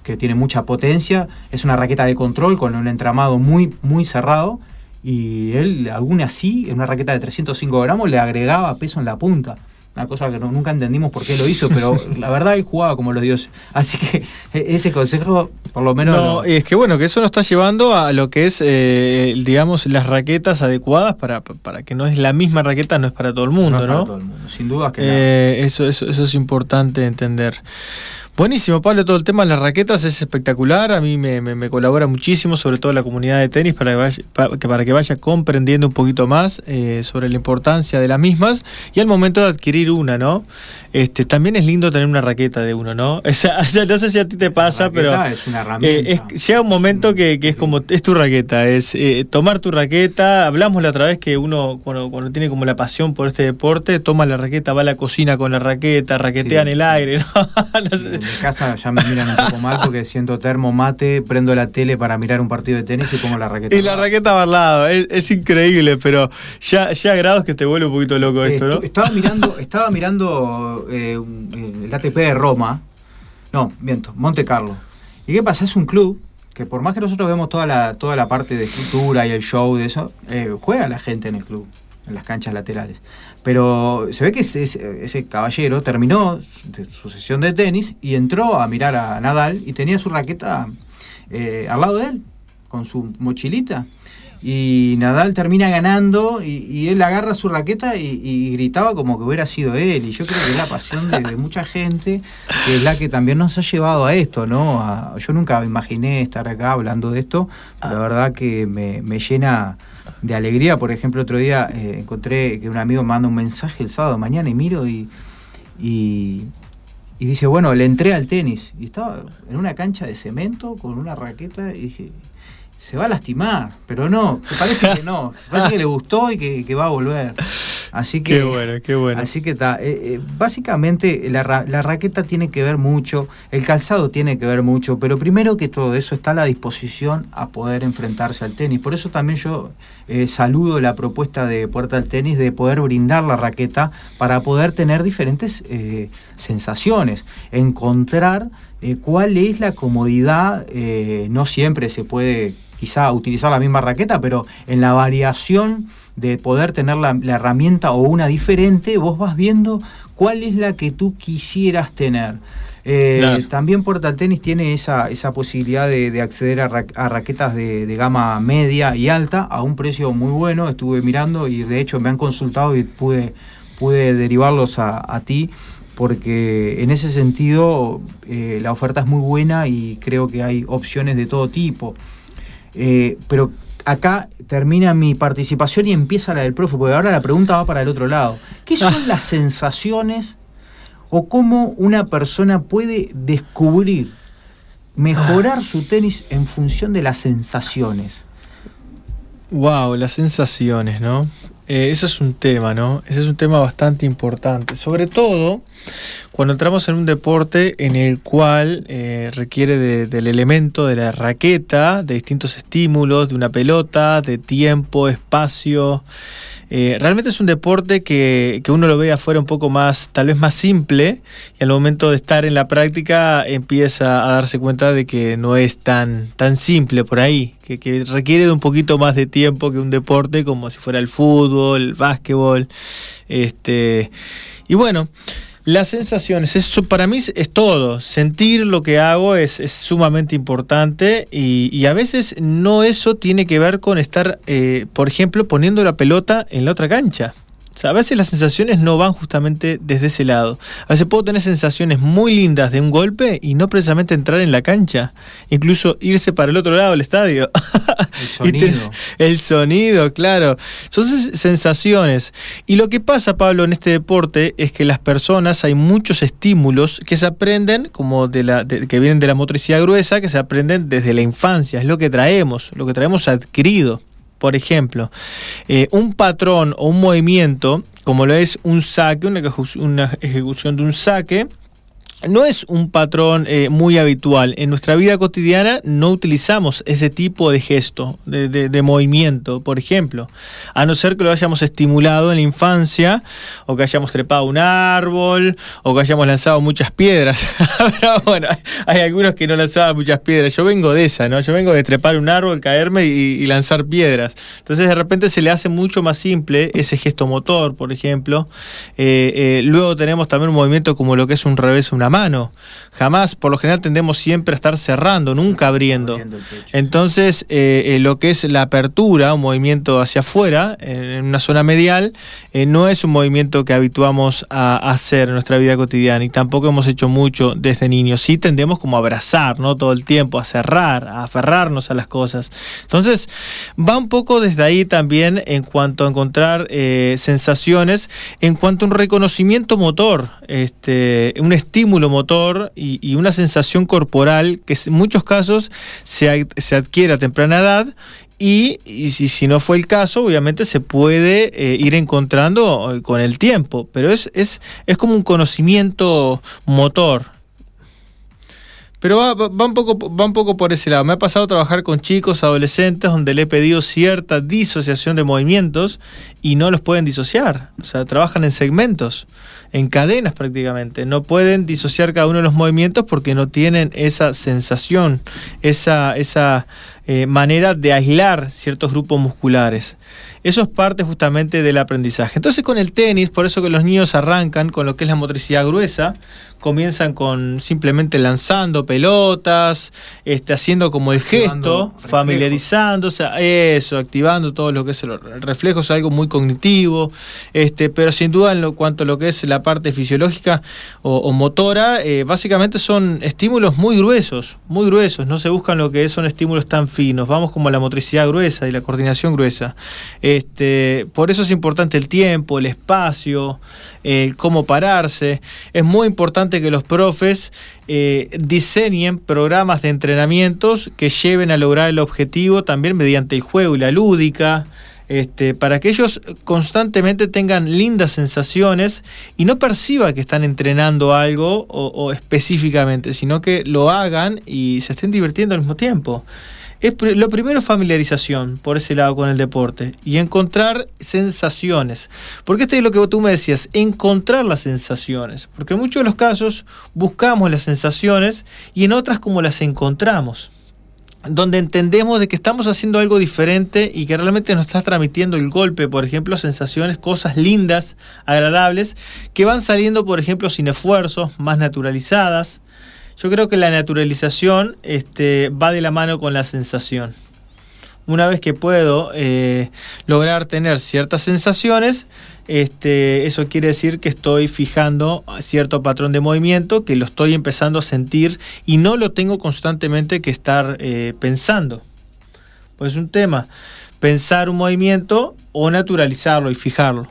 S3: que tiene mucha potencia. Es una raqueta de control con un entramado muy, muy cerrado. Y él, aún así, en una raqueta de 305 gramos, le agregaba peso en la punta una cosa que nunca entendimos por qué lo hizo, pero <laughs> la verdad él jugaba como los dioses. Así que e, ese consejo, por lo menos.
S2: No, es que bueno, que eso nos está llevando a lo que es, eh, digamos, las raquetas adecuadas para, para que no es la misma raqueta, no es para todo el mundo, ¿no? Para todo el mundo,
S3: sin duda que.
S2: Eh, eso, eso, eso es importante entender. Buenísimo, Pablo, todo el tema de las raquetas es espectacular, a mí me, colabora muchísimo, sobre todo la comunidad de tenis, para que vaya, para que vaya comprendiendo un poquito más eh, sobre la importancia de las mismas y al momento de adquirir una, ¿no? Este, también es lindo tener una raqueta de uno, ¿no? <laughs> O sea, no sé si a ti te pasa, pero
S3: es una herramienta.
S2: Eh, llega un momento que, es como, es tu raqueta, es eh, tomar tu raqueta, hablamos la otra vez que uno cuando, cuando, tiene como la pasión por este deporte, toma la raqueta, va a la cocina con la raqueta, raquetea en el aire, <laughs> ¿no? <laughs>
S3: casa ya me miran un poco mal porque siento termo mate, prendo la tele para mirar un partido de tenis y pongo la raqueta.
S2: Y la raqueta va al lado, es, increíble, pero ya, ya grados que te vuelve un poquito loco esto, ¿no?
S3: Estaba mirando, estaba mirando eh, el ATP de Roma, no, miento, Monte Carlo. ¿Y qué pasa? Es un club que por más que nosotros vemos toda la, toda la parte de escultura y el show de eso, eh, juega la gente en el club, en las canchas laterales. Pero se ve que ese, caballero terminó su sesión de tenis y entró a mirar a Nadal y tenía su raqueta eh, al lado de él, con su mochilita. Y Nadal termina ganando y, él agarra su raqueta y, gritaba como que hubiera sido él. Y yo creo que es la pasión de, mucha gente, que es la que también nos ha llevado a esto, ¿no? yo nunca imaginé estar acá hablando de esto. La verdad que me llena de alegría. Por ejemplo, otro día eh, encontré que un amigo manda un mensaje el sábado mañana y miro y, y, dice, bueno, le entré al tenis. Y estaba en una cancha de cemento con una raqueta y dije, se va a lastimar, pero no, parece que no, <laughs> parece que le gustó y que, va a volver. Así que,
S2: qué bueno, qué bueno.
S3: Así que está. Eh, eh, básicamente la, la, raqueta tiene que ver mucho, el calzado tiene que ver mucho, pero primero que todo eso está la disposición a poder enfrentarse al tenis. Por eso también yo eh, saludo la propuesta de Puerta al Tenis de poder brindar la raqueta para poder tener diferentes sensaciones, encontrar cuál es la comodidad, no siempre se puede quizá utilizar la misma raqueta, pero en la variación de poder tener la, herramienta o una diferente, vos vas viendo cuál es la que tú quisieras tener. Eh, también Portal Tennis tiene esa, esa posibilidad de, acceder a, raquetas de, gama media y alta a un precio muy bueno. Estuve mirando y de hecho me han consultado y pude, pude derivarlos a, ti porque en ese sentido eh, la oferta es muy buena y creo que hay opciones de todo tipo. Eh, pero acá termina mi participación y empieza la del profe, porque ahora la pregunta va para el otro lado. ¿Qué <laughs> son las sensaciones o cómo una persona puede descubrir, mejorar su tenis en función de las sensaciones?
S2: Wow, las sensaciones, ¿no? Eh, eso es un tema, ¿no? Ese es un tema bastante importante. Sobre todo cuando entramos en un deporte en el cual eh, requiere del elemento de la raqueta, de distintos estímulos, de una pelota, de tiempo, espacio. Eh, realmente es un deporte que, que, uno lo ve afuera un poco más, tal vez más simple, y al momento de estar en la práctica empieza a darse cuenta de que no es tan, tan simple por ahí, que, que requiere de un poquito más de tiempo que un deporte como si fuera el fútbol, el básquetbol. Este, y bueno, Las sensaciones, eso para mí es todo. Sentir lo que hago es, sumamente importante y, a veces no eso tiene que ver con estar, eh, por ejemplo, poniendo la pelota en la otra cancha a veces las sensaciones no van justamente desde ese lado. A veces puedo tener sensaciones muy lindas de un golpe y no precisamente entrar en la cancha. Incluso irse para el otro lado del estadio.
S3: El <laughs> sonido.
S2: el sonido, claro. Son sensaciones. Y lo que pasa, Pablo, en este deporte es que las personas, hay muchos estímulos que se aprenden, como de la, que vienen de la motricidad gruesa, que se aprenden desde la infancia. Es lo que traemos, lo que traemos adquirido. Por ejemplo, eh, un patrón o un movimiento, como lo es un saque, una ejecución de un saque, no es un patrón eh, muy habitual. En nuestra vida cotidiana no utilizamos ese tipo de gesto, de, movimiento, por ejemplo. A no ser que lo hayamos estimulado en la infancia, o que hayamos trepado un árbol, o que hayamos lanzado muchas piedras. <laughs> Pero bueno, hay algunos que no lanzaban muchas piedras. Yo vengo de esa, ¿no? Yo vengo de trepar un árbol, caerme y, lanzar piedras. Entonces de repente se le hace mucho más simple ese gesto motor, por ejemplo. Eh, eh, luego tenemos también un movimiento como lo que es un revés, una mano. Jamás, por lo general tendemos siempre a estar cerrando, nunca abriendo. Entonces, eh, eh, lo que es la apertura, un movimiento hacia afuera, en una zona medial, eh, no es un movimiento que habituamos a, hacer en nuestra vida cotidiana y tampoco hemos hecho mucho desde niños. Sí tendemos como a abrazar, ¿no? Todo el tiempo, a cerrar, a aferrarnos a las cosas. Entonces, va un poco desde ahí también en cuanto a encontrar sensaciones, en cuanto a un reconocimiento motor, este, un estímulo motor y, una sensación corporal que en muchos casos se, se adquiere a temprana edad y, si, si, no fue el caso, obviamente se puede eh, ir encontrando eh, con el tiempo, pero es, es, es como un conocimiento motor. Pero va, va, un poco, va un poco por ese lado. Me ha pasado a trabajar con chicos, adolescentes, donde le he pedido cierta disociación de movimientos y no los pueden disociar. O sea, trabajan en segmentos en cadenas prácticamente. No pueden disociar cada uno de los movimientos porque no tienen esa sensación, esa, esa eh, manera de aislar ciertos grupos musculares. Eso es parte justamente del aprendizaje. Entonces con el tenis, por eso que los niños arrancan con lo que es la motricidad gruesa, comienzan con simplemente lanzando pelotas, este, haciendo como el gesto, familiarizándose, eso, activando todo lo que es el reflejo, es algo muy cognitivo, este, pero sin duda en lo, cuanto a lo que es la parte fisiológica o, motora, eh, básicamente son estímulos muy gruesos, muy gruesos, no se buscan lo que son estímulos tan finos, vamos como la motricidad gruesa y la coordinación gruesa. Este, por eso es importante el tiempo, el espacio, el cómo pararse. Es muy importante que los profes eh, diseñen programas de entrenamientos que lleven a lograr el objetivo también mediante el juego y la lúdica. Este, para que ellos constantemente tengan lindas sensaciones y no perciba que están entrenando algo o específicamente, sino que lo hagan y se estén divirtiendo al mismo tiempo. Es, lo primero es familiarización por ese lado con el deporte y encontrar sensaciones. Porque esto es lo que tú me decías, encontrar las sensaciones. Porque en muchos de los casos buscamos las sensaciones y en otras como las encontramos. Donde entendemos de que estamos haciendo algo diferente y que realmente nos está transmitiendo el golpe, por ejemplo, sensaciones, cosas lindas, agradables, que van saliendo, por ejemplo, sin esfuerzos, más naturalizadas yo creo que la naturalización este, va de la mano con la sensación. Una vez que puedo eh, lograr tener ciertas sensaciones, este, eso quiere decir que estoy fijando cierto patrón de movimiento, que lo estoy empezando a sentir y no lo tengo constantemente que estar eh, pensando. Pues es un tema, pensar un movimiento o naturalizarlo y fijarlo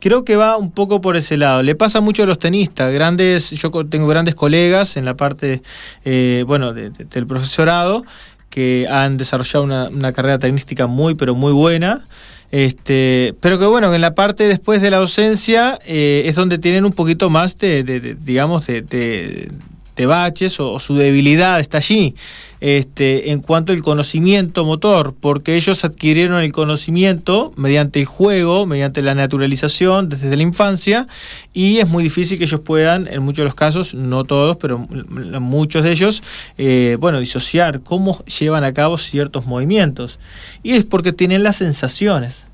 S2: creo que va un poco por ese lado. Le pasa mucho a los tenistas, grandes, yo tengo grandes colegas en la parte, eh, bueno, del profesorado que han desarrollado una, carrera tenística muy, pero muy buena. Este, pero que bueno, en la parte después de la docencia eh, es donde tienen un poquito más de, digamos, de, de baches o, su debilidad está allí. Este, en cuanto al conocimiento motor, porque ellos adquirieron el conocimiento mediante el juego, mediante la naturalización desde la infancia, y es muy difícil que ellos puedan, en muchos de los casos, no todos, pero muchos de ellos, eh, bueno, disociar cómo llevan a cabo ciertos movimientos. Y es porque tienen las sensaciones.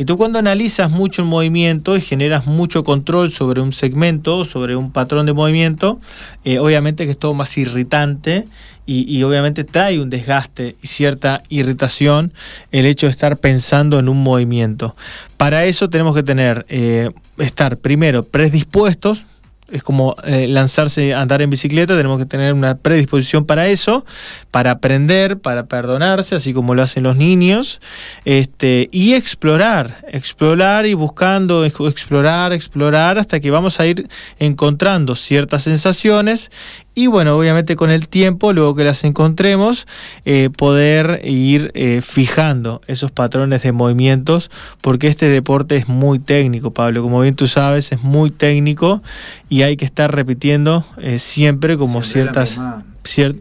S2: Y tú cuando analizas mucho el movimiento y generas mucho control sobre un segmento, sobre un patrón de movimiento, eh, obviamente que es todo más irritante y, obviamente trae un desgaste y cierta irritación el hecho de estar pensando en un movimiento. Para eso tenemos que tener, eh, estar primero predispuestos, es como eh, lanzarse a andar en bicicleta, tenemos que tener una predisposición para eso, para aprender, para perdonarse, así como lo hacen los niños, este, y explorar, explorar y buscando, explorar, explorar, hasta que vamos a ir encontrando ciertas sensaciones y bueno, obviamente con el tiempo, luego que las encontremos, eh, poder ir eh, fijando esos patrones de movimientos, porque este deporte es muy técnico, Pablo, como bien tú sabes, es muy técnico y hay que estar repitiendo eh, siempre como ciertas...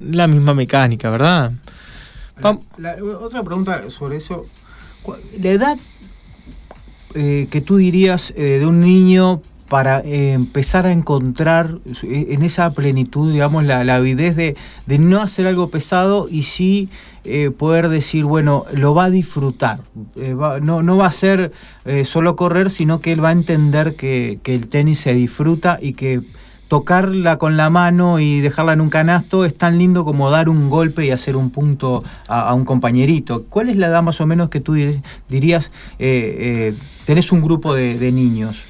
S2: La misma, mecánica, ¿verdad?
S3: otra pregunta sobre eso. La edad que tú dirías de un niño para eh, empezar a encontrar eh, en esa plenitud, digamos, la, avidez de, no hacer algo pesado y sí eh, poder decir, bueno, lo va a disfrutar. no, no va a ser solo correr, sino que él va a entender que, el tenis se disfruta y que tocarla con la mano y dejarla en un canasto es tan lindo como dar un golpe y hacer un punto a, un compañerito. ¿Cuál es la edad más o menos que tú dirías, tenés un grupo de niños?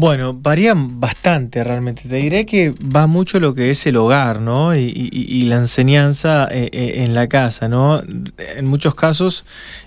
S2: Bueno, varían bastante realmente. Te diré que va mucho lo que es el hogar, ¿no? Y, la enseñanza eh, eh, en la casa, ¿no? En muchos casos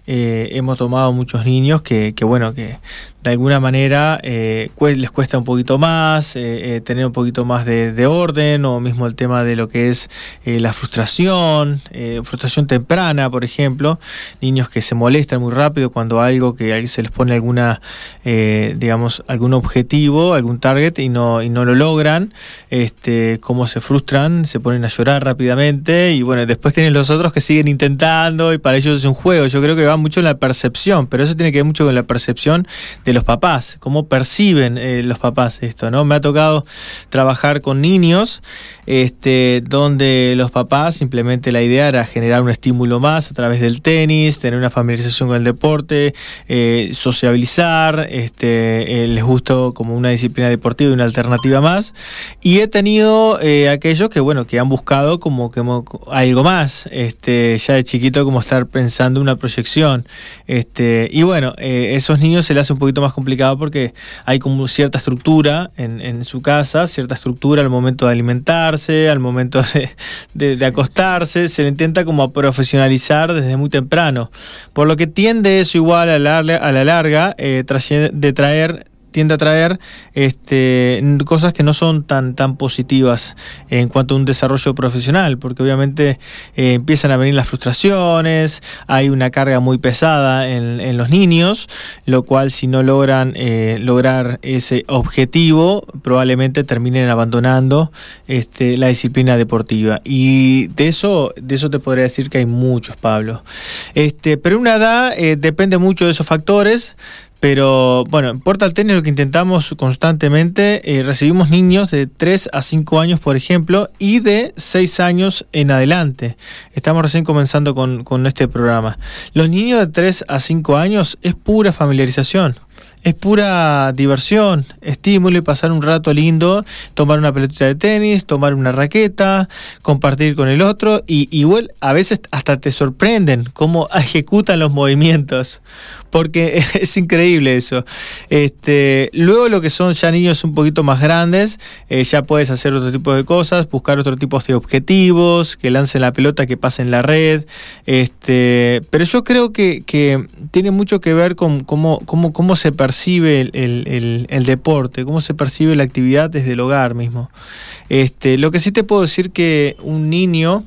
S2: eh, hemos tomado muchos niños que, que, bueno, que de alguna manera eh, les cuesta un poquito más eh, eh, tener un poquito más de, orden o mismo el tema de lo que es la frustración, frustración temprana, por ejemplo, niños que se molestan muy rápido cuando algo que se les pone alguna, digamos, algún objetivo, algún target y no, y no lo logran, este, cómo se frustran, se ponen a llorar rápidamente y bueno, después tienen los otros que siguen intentando y para ellos es un juego. Yo creo que va mucho en la percepción, pero eso tiene que ver mucho con la percepción de los papás, cómo perciben eh, los papás esto, ¿no? Me ha tocado trabajar con niños este, donde los papás simplemente la idea era generar un estímulo más a través del tenis, tener una familiarización con el deporte, eh, sociabilizar, este, eh, les gustó como una disciplina deportiva y una alternativa más. Y he tenido aquellos que, bueno, que han buscado como que algo más, este, ya de chiquito como estar pensando una proyección. Este, y bueno, esos niños se les hace un poquito más complicado porque hay como cierta estructura en, su casa, cierta estructura al momento de alimentarse, al momento de, acostarse, se le intenta como profesionalizar desde muy temprano. Por lo que tiende eso igual a la, a la larga eh, de traer tiende a traer este, cosas que no son tan, tan positivas en cuanto a un desarrollo profesional, porque obviamente eh, empiezan a venir las frustraciones, hay una carga muy pesada en, los niños, lo cual si no logran eh, lograr ese objetivo, probablemente terminen abandonando este, la disciplina deportiva. Y de eso, de eso te podría decir que hay muchos, Pablo. Este, pero una edad eh, depende mucho de esos factores. Pero bueno, en Portal Tenis lo que intentamos constantemente, eh, recibimos niños de 3 a 5 años, por ejemplo, y de 6 años en adelante. Estamos recién comenzando con, con este programa. Los niños de 3 a 5 años es pura familiarización es pura diversión, estímulo y pasar un rato lindo, tomar una pelotita de tenis, tomar una raqueta, compartir con el otro y igual a veces hasta te sorprenden cómo <laughs> ejecutan los movimientos porque <laughs> es increíble eso. Este, luego lo que son ya niños un poquito más grandes, eh, ya puedes hacer otro tipo de cosas, buscar otro tipo de objetivos, que lancen la pelota, que pasen la red. Este, pero yo creo que, tiene mucho que ver con cómo, cómo, cómo se percibe el, deporte, cómo se percibe la actividad desde el hogar mismo. Este, lo que sí te puedo decir que un niño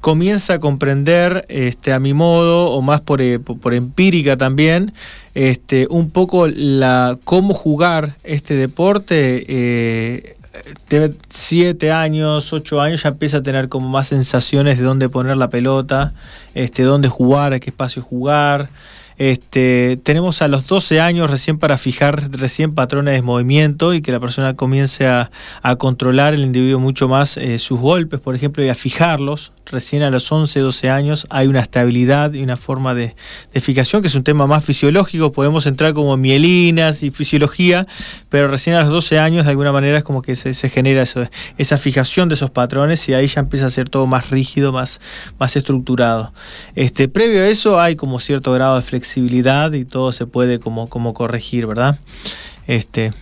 S2: comienza a comprender este, a mi modo o más por, eh, por, empírica también este, un poco la cómo jugar este deporte eh, siete años, ocho años ya empieza a tener como más sensaciones de dónde poner la pelota, este, dónde jugar, a qué espacio jugar, Este, tenemos a los 12 años recién para fijar recién patrones de movimiento y que la persona comience a, controlar el individuo mucho más eh, sus golpes, por ejemplo, y a fijarlos. Recién a los 11, 12 años hay una estabilidad y una forma de, de fijación que es un tema más fisiológico. Podemos entrar como mielinas y fisiología, pero recién a los 12 años de alguna manera es como que se, genera esa fijación de esos patrones y ahí ya empieza a ser todo más rígido, más, estructurado. Este, previo a eso hay como cierto grado de flexibilidad y todo se puede como, como corregir, ¿verdad? Este,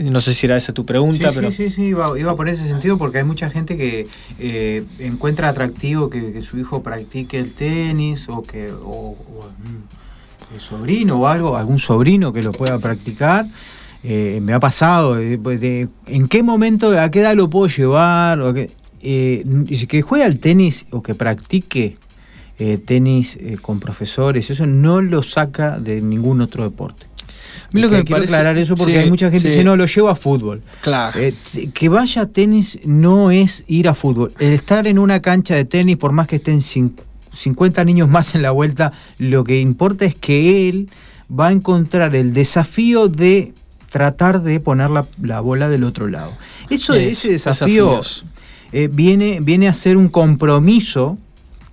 S2: no sé si era esa tu pregunta,
S3: sí,
S2: pero...
S3: Sí, sí, sí, iba, iba, por ese sentido porque hay mucha gente que eh, encuentra atractivo que, su hijo practique el tenis o que o, el sobrino o algo, algún sobrino que lo pueda practicar. Eh, me ha pasado, eh, pues, ¿en qué momento, a qué edad lo puedo llevar? O que, que juegue al tenis o que practique tenis con profesores, eso no lo saca de ningún otro deporte lo que, me quiero aclarar eso porque hay mucha gente que dice, no, lo llevo a fútbol.
S2: Claro.
S3: Eh, que vaya a tenis no es ir a fútbol. El estar en una cancha de tenis, por más que estén 50 niños más en la vuelta, lo que importa es que él va a encontrar el desafío de tratar de poner la, bola del otro lado. Eso, ese desafío eh, viene, viene a ser un compromiso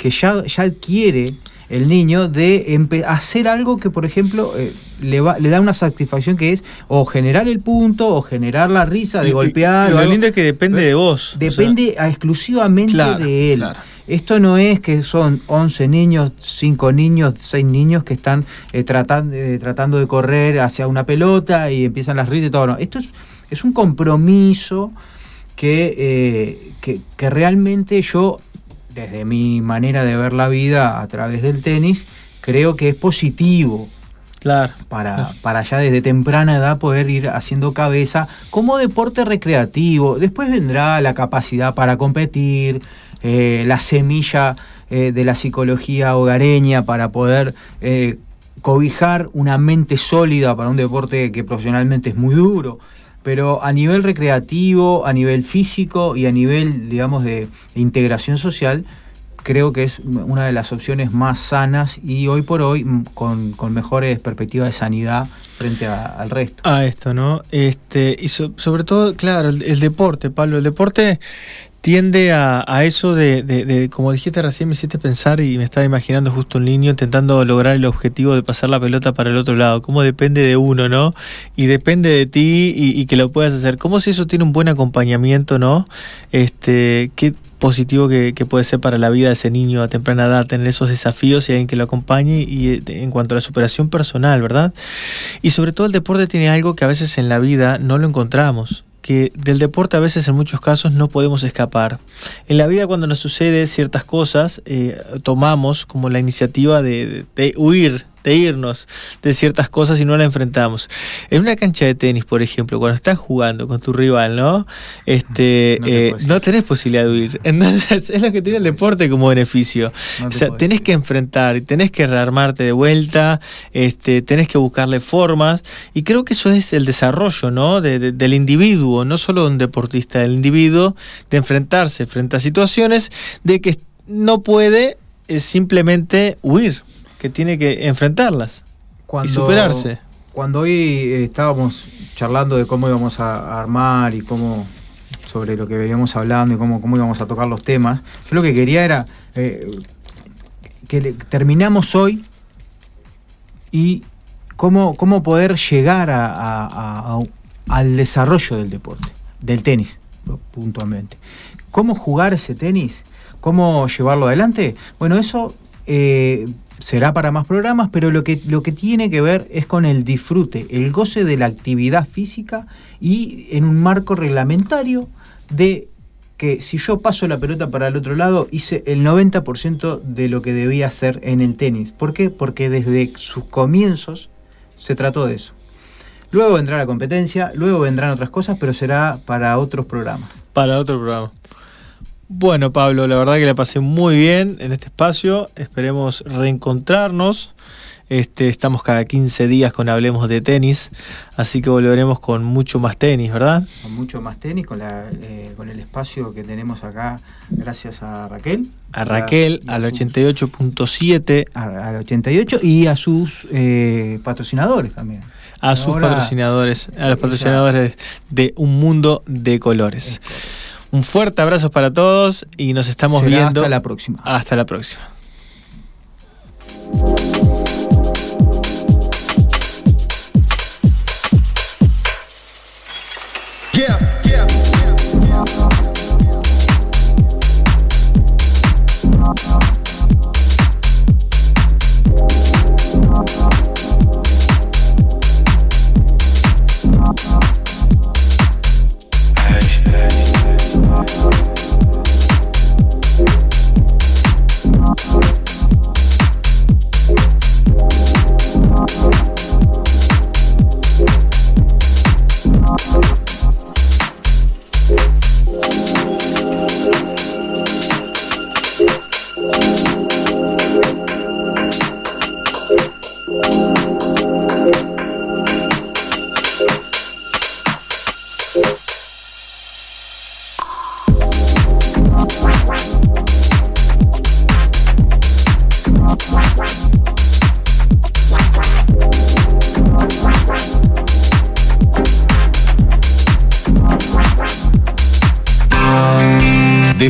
S3: que ya, ya adquiere el niño de hacer algo que, por ejemplo, eh, le, va, le da una satisfacción que es o generar el punto o generar la risa de golpear.
S2: lo lindo es que depende de vos.
S3: Depende exclusivamente de él. Esto no es que son 11 niños, 5 niños, 6 niños que están eh, tratando, eh, tratando de correr hacia una pelota y empiezan las risas y todo. No, esto es, es un compromiso que, que, que realmente yo desde mi manera de ver la vida a través del tenis, creo que es positivo.
S2: Claro.
S3: Para, para ya desde temprana edad poder ir haciendo cabeza como deporte recreativo. Después vendrá la capacidad para competir, eh, la semilla eh, de la psicología hogareña para poder eh, cobijar una mente sólida para un deporte que profesionalmente es muy duro pero a nivel recreativo, a nivel físico y a nivel, digamos, de, integración social, creo que es una de las opciones más sanas y hoy por hoy mm, con, mejores perspectivas de sanidad frente al resto.
S2: A esto, ¿no? Este, y sobre todo, claro, el, deporte, Pablo, el deporte tiende a, eso de, como dijiste recién, me hiciste pensar y me estaba imaginando justo un niño intentando lograr el objetivo de pasar la pelota para el otro lado. Cómo depende de uno, ¿no? Y depende de ti y, que lo puedas hacer. ¿Cómo si eso tiene un buen acompañamiento, ¿no? Este, qué positivo que, puede ser para la vida de ese niño a temprana edad tener esos desafíos y alguien que lo acompañe y eh, en cuanto a la superación personal, ¿verdad? Y sobre todo el deporte tiene algo que a veces en la vida no lo encontramos que del deporte a veces en muchos casos no podemos escapar. En la vida cuando nos sucede ciertas cosas, eh, tomamos como la iniciativa de, de huir de irnos de ciertas cosas y no la enfrentamos. En una cancha de tenis, por ejemplo, cuando estás jugando con tu rival, ¿no? Este, no, eh, tenés posibilidad de huir. <laughs> Entonces, es lo que tiene el deporte como beneficio. o sea, tenés que enfrentar, tenés que rearmarte de vuelta, este, tenés que buscarle formas. Y creo que eso es el desarrollo, ¿no? del individuo, no solo de un deportista, del individuo, de enfrentarse frente a situaciones de que no puede eh, simplemente huir que tiene que enfrentarlas y superarse.
S3: Cuando hoy eh, estábamos charlando de cómo íbamos a, armar y cómo sobre lo que veníamos hablando y cómo, cómo íbamos a tocar los temas, yo lo que quería era eh, que terminamos hoy y cómo, cómo poder llegar al desarrollo del deporte, del tenis puntualmente. ¿Cómo jugar ese tenis? ¿Cómo llevarlo adelante? Bueno, eso eh, será para más programas, pero lo que, lo que tiene que ver es con el disfrute, el goce de la actividad física y en un marco reglamentario de que si yo paso la pelota para el otro lado, hice el 90% de lo que debía hacer en el tenis. ¿Por qué? Porque desde sus comienzos se trató de eso. Luego vendrá la competencia, luego vendrán otras cosas, pero será para otros programas.
S2: Para otro programa. Bueno, Pablo, la verdad que la pasé muy bien en este espacio. Esperemos reencontrarnos Este, estamos cada 15 días con Hablemos de Tenis, así que volveremos con mucho más tenis, ¿verdad?
S3: Con mucho más tenis, con, la, eh, con el espacio que tenemos acá, gracias a Raquel.
S2: A Raquel, al 88.7.
S3: Al 88 y a sus eh, patrocinadores también.
S2: A sus patrocinadores, a los patrocinadores de Un Mundo de Colores. Un fuerte abrazo para todos y nos estamos viendo.
S3: Hasta la próxima.
S2: Hasta la próxima.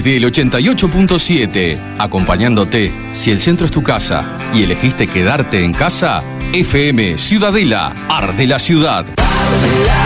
S5: Desde el 88.7, acompañándote, si el centro es tu casa y elegiste quedarte en casa, FM Ciudadela, Ar de la Ciudad. La ciudad.